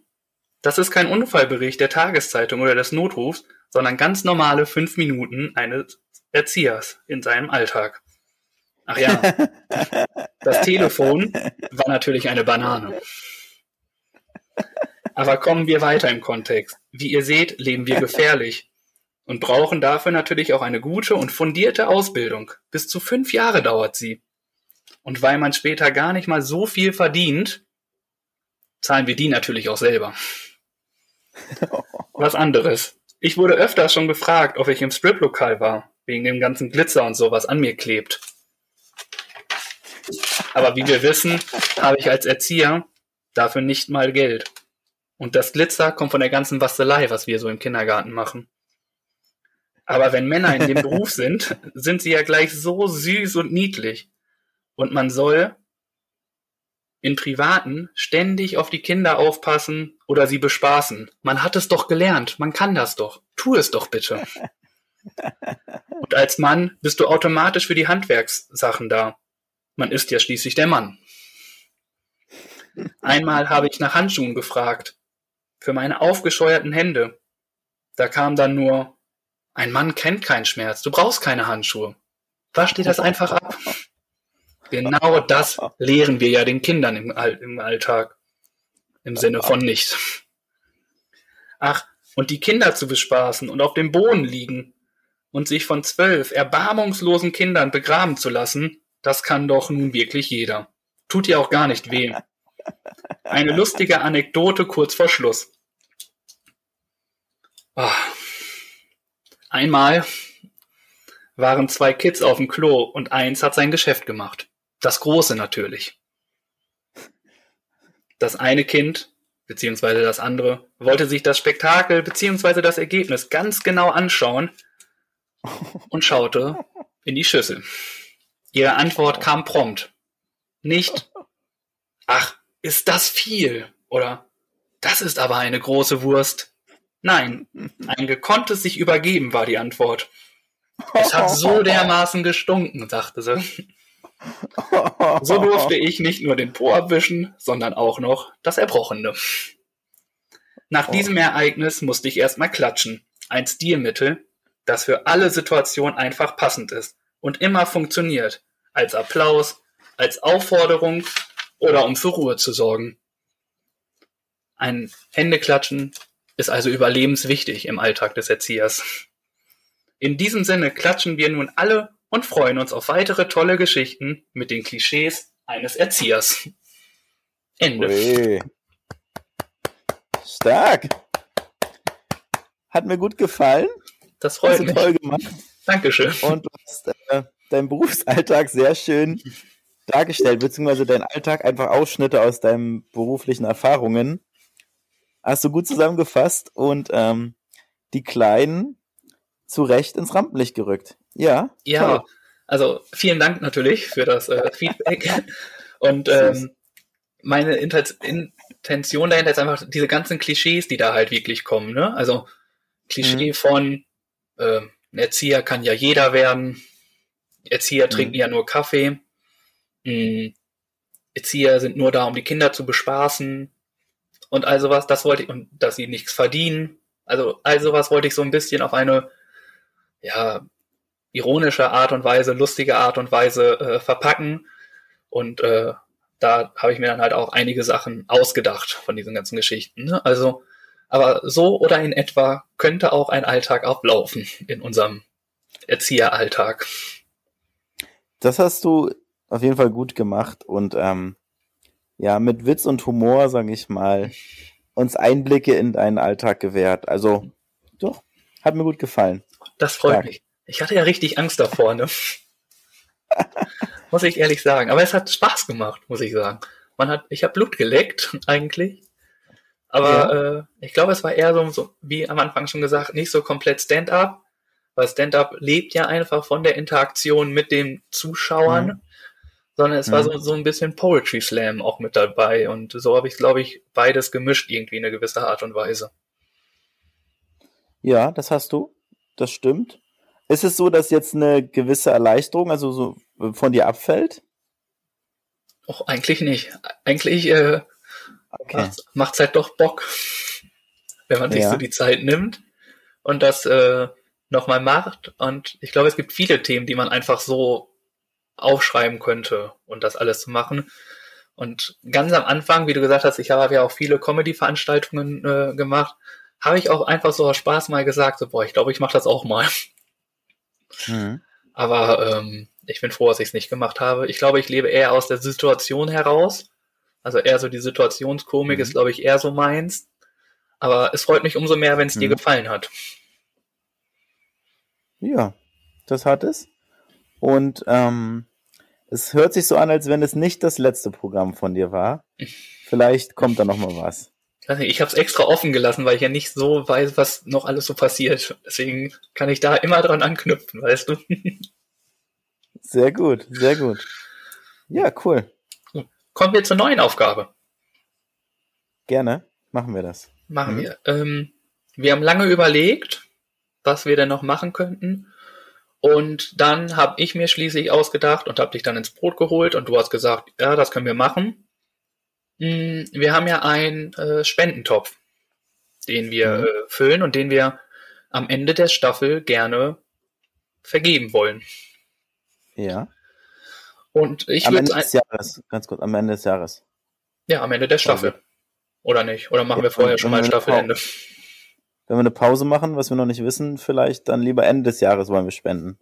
Das ist kein Unfallbericht der Tageszeitung oder des Notrufs, sondern ganz normale fünf Minuten eines Erziehers in seinem Alltag. Ach ja, das Telefon war natürlich eine Banane. Aber kommen wir weiter im Kontext. Wie ihr seht, leben wir gefährlich und brauchen dafür natürlich auch eine gute und fundierte Ausbildung. Bis zu fünf Jahre dauert sie. Und weil man später gar nicht mal so viel verdient, zahlen wir die natürlich auch selber. [laughs] Was anderes. Ich wurde öfters schon gefragt, ob ich im Striplokal war, wegen dem ganzen Glitzer und so, was an mir klebt. Aber wie wir wissen, habe ich als Erzieher dafür nicht mal Geld. Und das Glitzer kommt von der ganzen Bastelei, was wir so im Kindergarten machen. Aber wenn Männer in dem [laughs] Beruf sind, sind sie ja gleich so süß und niedlich. Und man soll in Privaten ständig auf die Kinder aufpassen oder sie bespaßen. Man hat es doch gelernt, man kann das doch. Tu es doch bitte. [laughs] Und als Mann bist du automatisch für die Handwerkssachen da. Man ist ja schließlich der Mann. Einmal habe ich nach Handschuhen gefragt. Für meine aufgescheuerten Hände. Da kam dann nur, ein Mann kennt keinen Schmerz, du brauchst keine Handschuhe. Wasch dir das einfach ab. Genau das lehren wir ja den Kindern im, All im Alltag. Im Sinne von nicht. Ach, und die Kinder zu bespaßen und auf dem Boden liegen und sich von zwölf erbarmungslosen Kindern begraben zu lassen, das kann doch nun wirklich jeder. Tut ja auch gar nicht weh. Eine lustige Anekdote kurz vor Schluss. Oh. Einmal waren zwei Kids auf dem Klo und eins hat sein Geschäft gemacht. Das große natürlich. Das eine Kind, beziehungsweise das andere, wollte sich das Spektakel, beziehungsweise das Ergebnis ganz genau anschauen und schaute in die Schüssel. Ihre Antwort kam prompt. Nicht, ach, ist das viel? Oder, das ist aber eine große Wurst. Nein, ein gekonntes sich übergeben war die Antwort. Es hat so [laughs] dermaßen gestunken, sagte sie. So durfte ich nicht nur den Po abwischen, sondern auch noch das Erbrochene. Nach oh. diesem Ereignis musste ich erstmal klatschen. Ein Stilmittel, das für alle Situationen einfach passend ist und immer funktioniert. Als Applaus, als Aufforderung oder um für Ruhe zu sorgen. Ein Händeklatschen ist also überlebenswichtig im Alltag des Erziehers. In diesem Sinne klatschen wir nun alle und freuen uns auf weitere tolle Geschichten mit den Klischees eines Erziehers. Ende. Ui. Stark. Hat mir gut gefallen. Das freut Hast mich. toll gemacht. Dankeschön. Und du hast äh, deinen Berufsalltag sehr schön dargestellt, beziehungsweise deinen Alltag einfach Ausschnitte aus deinen beruflichen Erfahrungen. Hast du gut zusammengefasst und ähm, die Kleinen zu Recht ins Rampenlicht gerückt. Ja. Ja, toll. also vielen Dank natürlich für das äh, Feedback. Und ähm, meine Inten Intention dahinter ist einfach diese ganzen Klischees, die da halt wirklich kommen. Ne? Also Klischee von äh, ein Erzieher kann ja jeder werden. Erzieher Mhm. trinken ja nur Kaffee. Mm, Erzieher sind nur da, um die Kinder zu bespaßen. Und all sowas, das wollte ich, und dass sie nichts verdienen. Also all sowas wollte ich so ein bisschen auf eine, ja, ironische Art und Weise, lustige Art und Weise äh, verpacken. Und äh, da habe ich mir dann halt auch einige Sachen ausgedacht von diesen ganzen Geschichten. Ne? Also, aber so oder in etwa könnte auch ein Alltag ablaufen in unserem Erzieheralltag. Das hast du auf jeden Fall gut gemacht und ähm, ja, mit Witz und Humor, sage ich mal, uns Einblicke in deinen Alltag gewährt. Also, doch, hat mir gut gefallen. Das freut Stark. mich. Ich hatte ja richtig Angst davor, ne? [laughs] muss ich ehrlich sagen. Aber es hat Spaß gemacht, muss ich sagen. Man hat, ich habe Blut geleckt, eigentlich. Aber äh, ich glaube, es war eher so, so, wie am Anfang schon gesagt, nicht so komplett Stand-up, weil Stand-up lebt ja einfach von der Interaktion mit den Zuschauern, Mhm. sondern es war Mhm. so, so ein bisschen Poetry Slam auch mit dabei. Und so habe ich, glaube ich, beides gemischt irgendwie in einer gewisser Art und Weise. Ja, das hast du. Das stimmt. Ist es so, dass jetzt eine gewisse Erleichterung, also so äh, von dir abfällt? Och, eigentlich nicht. Eigentlich äh, Okay. macht's, macht's halt doch Bock, wenn man sich Ja. so die Zeit nimmt und das äh, nochmal macht. Und ich glaube, es gibt viele Themen, die man einfach so aufschreiben könnte und das alles zu machen. Und ganz am Anfang, wie du gesagt hast, ich habe ja auch viele Comedy-Veranstaltungen äh, gemacht, habe ich auch einfach so aus Spaß mal gesagt, so, boah, ich glaube, ich mache das auch mal. Mhm. Aber ähm, ich bin froh, dass ich es nicht gemacht habe. Ich glaube, ich lebe eher aus der Situation heraus. Also eher so die Situationskomik Mhm. ist, glaube ich, eher so meins. Aber es freut mich umso mehr, wenn es dir Mhm. gefallen hat. Ja, das hat es. Und ähm, es hört sich so an, als wenn es nicht das letzte Programm von dir war. Vielleicht kommt da noch mal was. Ich habe es extra offen gelassen, weil ich ja nicht so weiß, was noch alles so passiert. Deswegen kann ich da immer dran anknüpfen, weißt du? [laughs] Sehr gut, sehr gut. Ja, cool. Kommen wir zur neuen Aufgabe. Gerne machen wir das. Machen Mhm. wir. Ähm, wir haben lange überlegt, was wir denn noch machen könnten. Und dann habe ich mir schließlich ausgedacht und habe dich dann ins Brot geholt und du hast gesagt, ja, das können wir machen. Mm, Wir haben ja einen äh, Spendentopf, den wir Mhm. äh, füllen und den wir am Ende der Staffel gerne vergeben wollen. Ja. Und ich am Ende des Jahres, ganz kurz, am Ende des Jahres. ja am Ende der Staffel. Oder nicht? Oder machen Ja, wir vorher schon mal Staffelende? Wenn wir eine Pause machen, was wir noch nicht wissen, vielleicht dann lieber Ende des Jahres wollen wir spenden.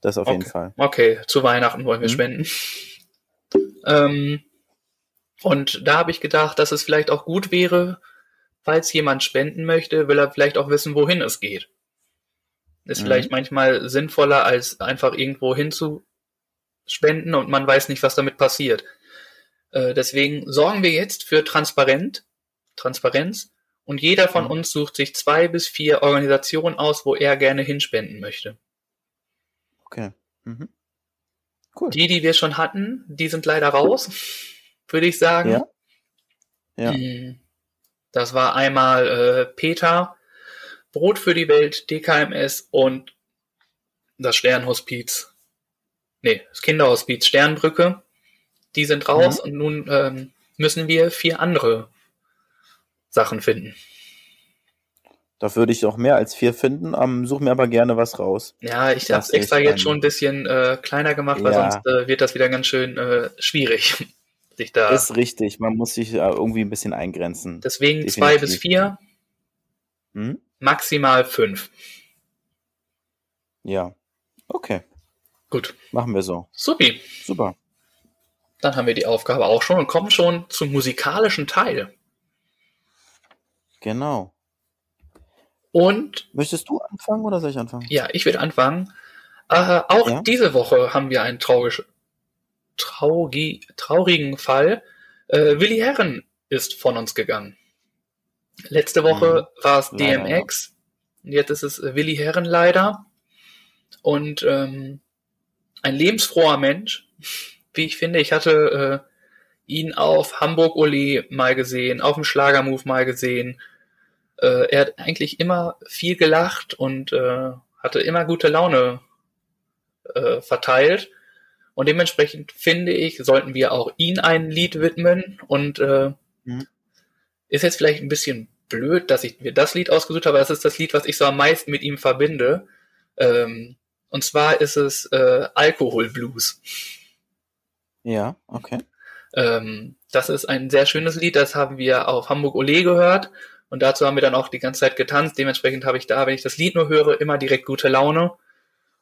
Das auf jeden Okay. Fall. Okay, zu Weihnachten wollen wir Mhm. spenden. Ähm, und da habe ich gedacht, dass es vielleicht auch gut wäre, falls jemand spenden möchte, will er vielleicht auch wissen, wohin es geht. Ist Mhm. vielleicht manchmal sinnvoller, als einfach irgendwo hinzuspenden und man weiß nicht, was damit passiert. Äh, deswegen sorgen wir jetzt für Transparent, Transparenz und jeder von Mhm. uns sucht sich zwei bis vier Organisationen aus, wo er gerne hinspenden möchte. Okay. Mhm. Cool. Die, die wir schon hatten, die sind leider raus, [laughs] würde ich sagen. Ja. Ja. Mm, Das war einmal äh, Peter, Brot für die Welt, DKMS und das Sternhospiz. Nee, das Kinderhospiz Sternbrücke. Die sind raus und nun ähm, müssen wir vier andere Sachen finden. Da würde ich auch mehr als vier finden. Ähm, such mir aber gerne was raus. Ja, ich habe extra ist jetzt schon ein bisschen äh, kleiner gemacht, weil Ja. sonst äh, wird das wieder ganz schön äh, schwierig, [laughs] sich da Ist richtig. Man muss sich äh, irgendwie ein bisschen eingrenzen. Deswegen zwei Definitiv. bis vier. Hm? Maximal fünf. Ja. Okay. Gut. Machen wir so. Supi. Super. Dann haben wir die Aufgabe auch schon und kommen schon zum musikalischen Teil. Genau. Und Möchtest du anfangen oder soll ich anfangen? ja, ich würde anfangen. Äh, auch Ja. diese Woche haben wir einen traurig, traugi, traurigen Fall. Äh, Willi Herren ist von uns gegangen. Letzte Woche war es Mhm. Leider, DMX. Und jetzt ist es Willi Herren leider. Und ähm, ein lebensfroher Mensch, wie ich finde. Ich hatte äh, ihn auf Hamburg Ole mal gesehen, auf dem Schlagermove mal gesehen. Äh, er hat eigentlich immer viel gelacht und äh, hatte immer gute Laune äh, verteilt. Und dementsprechend finde ich, sollten wir auch ihn ein Lied widmen. Und äh, Mhm. ist jetzt vielleicht ein bisschen blöd, dass ich mir das Lied ausgesucht habe, aber das ist das Lied, was ich so am meisten mit ihm verbinde. Ähm, und zwar ist es äh, Alkohol Blues. Ja, okay. Ähm, das ist ein sehr schönes Lied, das haben wir auf Hamburg Ole gehört und dazu haben wir dann auch die ganze Zeit getanzt. Dementsprechend habe ich da, wenn ich das Lied nur höre, immer direkt gute Laune.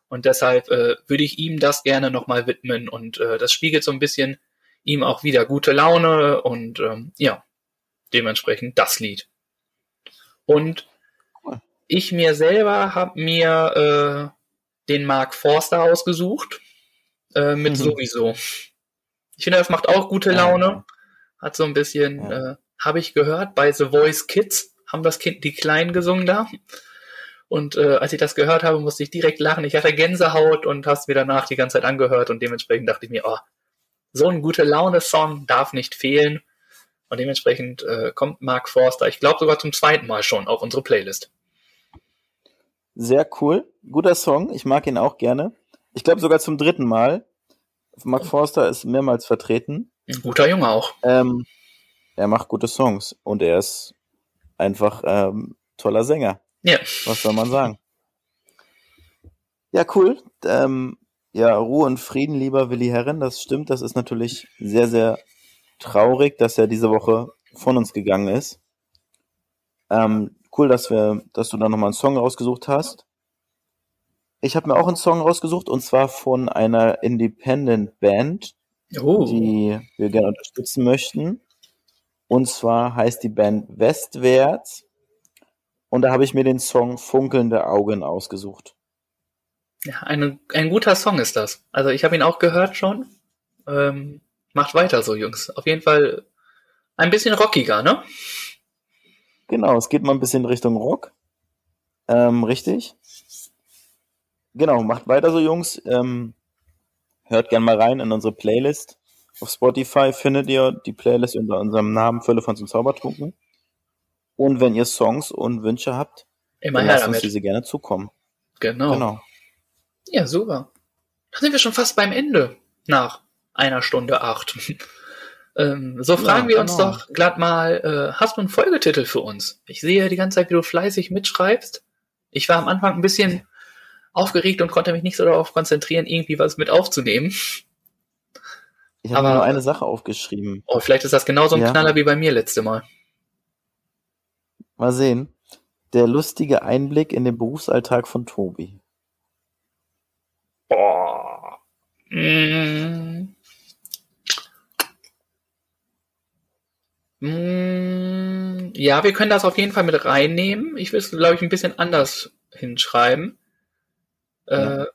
Und deshalb äh, würde ich ihm das gerne nochmal widmen und äh, das spiegelt so ein bisschen ihm auch wieder gute Laune und ähm, ja, dementsprechend das Lied. Und ich mir selber habe mir äh, den Mark Forster ausgesucht äh, mit Mhm. sowieso. Ich finde, das macht auch gute. Laune. Hat so ein bisschen, Ja. äh, habe ich gehört, bei The Voice Kids haben das Kind die Kleinen gesungen da. Und äh, als ich das gehört habe, musste ich direkt lachen. Ich hatte Gänsehaut und hast mir danach die ganze Zeit angehört und dementsprechend dachte ich mir, oh, so ein gute Laune-Song darf nicht fehlen. Und dementsprechend äh, kommt Mark Forster, ich glaube sogar zum zweiten Mal schon auf unsere Playlist. Sehr cool. Guter Song. Ich mag ihn auch gerne. Ich glaube sogar zum dritten Mal. Mark Forster ist mehrmals vertreten. Ein guter Junge auch. Ähm, er macht gute Songs und er ist einfach ähm, toller Sänger. Ja. Was soll man sagen? Ja, cool. Ähm, ja, Ruhe und Frieden, lieber Willi Herren. Das stimmt. Das ist natürlich sehr, sehr traurig, dass er diese Woche von uns gegangen ist. Ähm, cool, dass wir, dass du da nochmal einen Song rausgesucht hast. Ich habe mir auch einen Song rausgesucht und zwar von einer Independent Band, Oh, die wir gerne unterstützen möchten. Und zwar heißt die Band Westwärts. Und da habe ich mir den Song Funkelnde Augen ausgesucht. ja, eine, ein guter Song ist das. Also ich habe ihn auch gehört schon. Ähm, macht weiter so, Jungs. Auf jeden Fall ein bisschen rockiger, ne? Genau, es geht mal ein bisschen Richtung Rock. Ähm, richtig. Genau, macht weiter so, Jungs. Ähm, hört gern mal rein in unsere Playlist. Auf Spotify findet ihr die Playlist unter unserem Namen Fülle von zum Zaubertrunken. Und wenn ihr Songs und Wünsche habt, Immer dann lasst uns damit. diese gerne zukommen. Genau. Genau. Ja, super. Da sind wir schon fast beim Ende. Nach einer Stunde acht. [laughs] ähm, so fragen wir uns genau. doch glatt mal, äh, hast du einen Folgetitel für uns? Ich sehe die ganze Zeit, wie du fleißig mitschreibst. Ich war am Anfang ein bisschen aufgeregt und konnte mich nicht so darauf konzentrieren, irgendwie was mit aufzunehmen. Ich habe nur eine Sache aufgeschrieben. Oh, vielleicht ist das genauso ein Ja. Knaller wie bei mir letzte Mal. Mal sehen. Der lustige Einblick in den Berufsalltag von Tobi. Boah. Mm. Ja, wir können das auf jeden Fall mit reinnehmen. Ich will es, glaube ich, ein bisschen anders hinschreiben. Ja. Äh,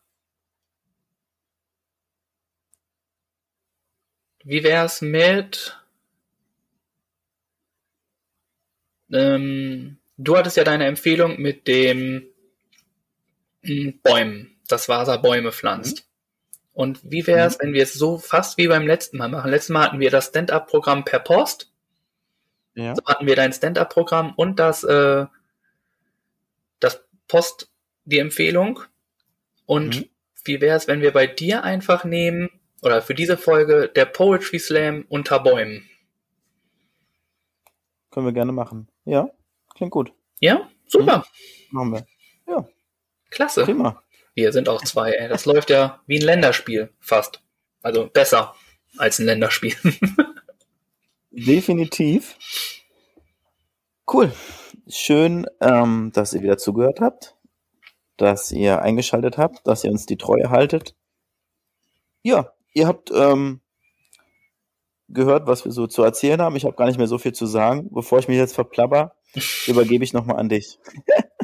wie wär's mit ähm, du hattest ja deine Empfehlung mit dem mm, Bäumen, das Wasser Bäume pflanzt. Und wie wäre es, wenn wir es so fast wie beim letzten Mal machen? Letztes Mal hatten wir das Stand-up-Programm per Post. Ja. So hatten wir dein Stand-up-Programm und das, äh, das Post, die Empfehlung. Und Mhm. wie wäre es, wenn wir bei dir einfach nehmen, oder für diese Folge, der Poetry Slam unter Bäumen? Können wir gerne machen. Ja, klingt gut. Ja? Super. Machen wir. Ja, Klasse. prima. Wir sind auch zwei, ey. Das läuft ja wie ein Länderspiel, fast. Also besser als ein Länderspiel. [laughs] Definitiv. Cool. schön, ähm, dass ihr wieder zugehört habt, dass ihr eingeschaltet habt, dass ihr uns die Treue haltet. Ja, ihr habt ähm, gehört, was wir so zu erzählen haben. Ich habe gar nicht mehr so viel zu sagen. Bevor ich mich jetzt verplapper, [laughs] übergebe ich nochmal an dich.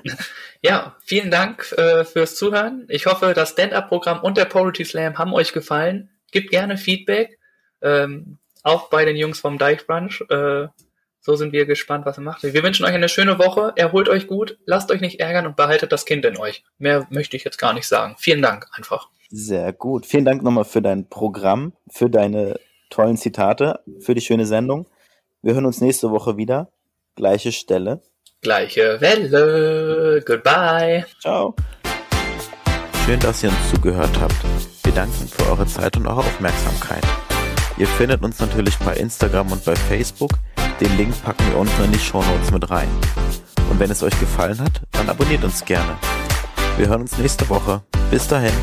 [laughs] ja, vielen Dank äh, fürs Zuhören. Ich hoffe, das Stand-Up-Programm und der Poetry Slam haben euch gefallen. Gebt gerne Feedback, ähm, auch bei den Jungs vom Deichbrunch. Äh, so sind wir gespannt, was ihr macht. Wir wünschen euch eine schöne Woche. Erholt euch gut, lasst euch nicht ärgern und behaltet das Kind in euch. Mehr möchte ich jetzt gar nicht sagen. Vielen Dank einfach. Sehr gut. Vielen Dank nochmal für dein Programm, für deine tollen Zitate, für die schöne Sendung. Wir hören uns nächste Woche wieder. Gleiche Stelle. Gleiche Welle. Goodbye. Ciao. Schön, dass ihr uns zugehört habt. Wir danken für eure Zeit und eure Aufmerksamkeit. Ihr findet uns natürlich bei Instagram und bei Facebook. Den Link packen wir unten in die Show Notes mit rein. Und wenn es euch gefallen hat, dann abonniert uns gerne. Wir hören uns nächste Woche. Bis dahin.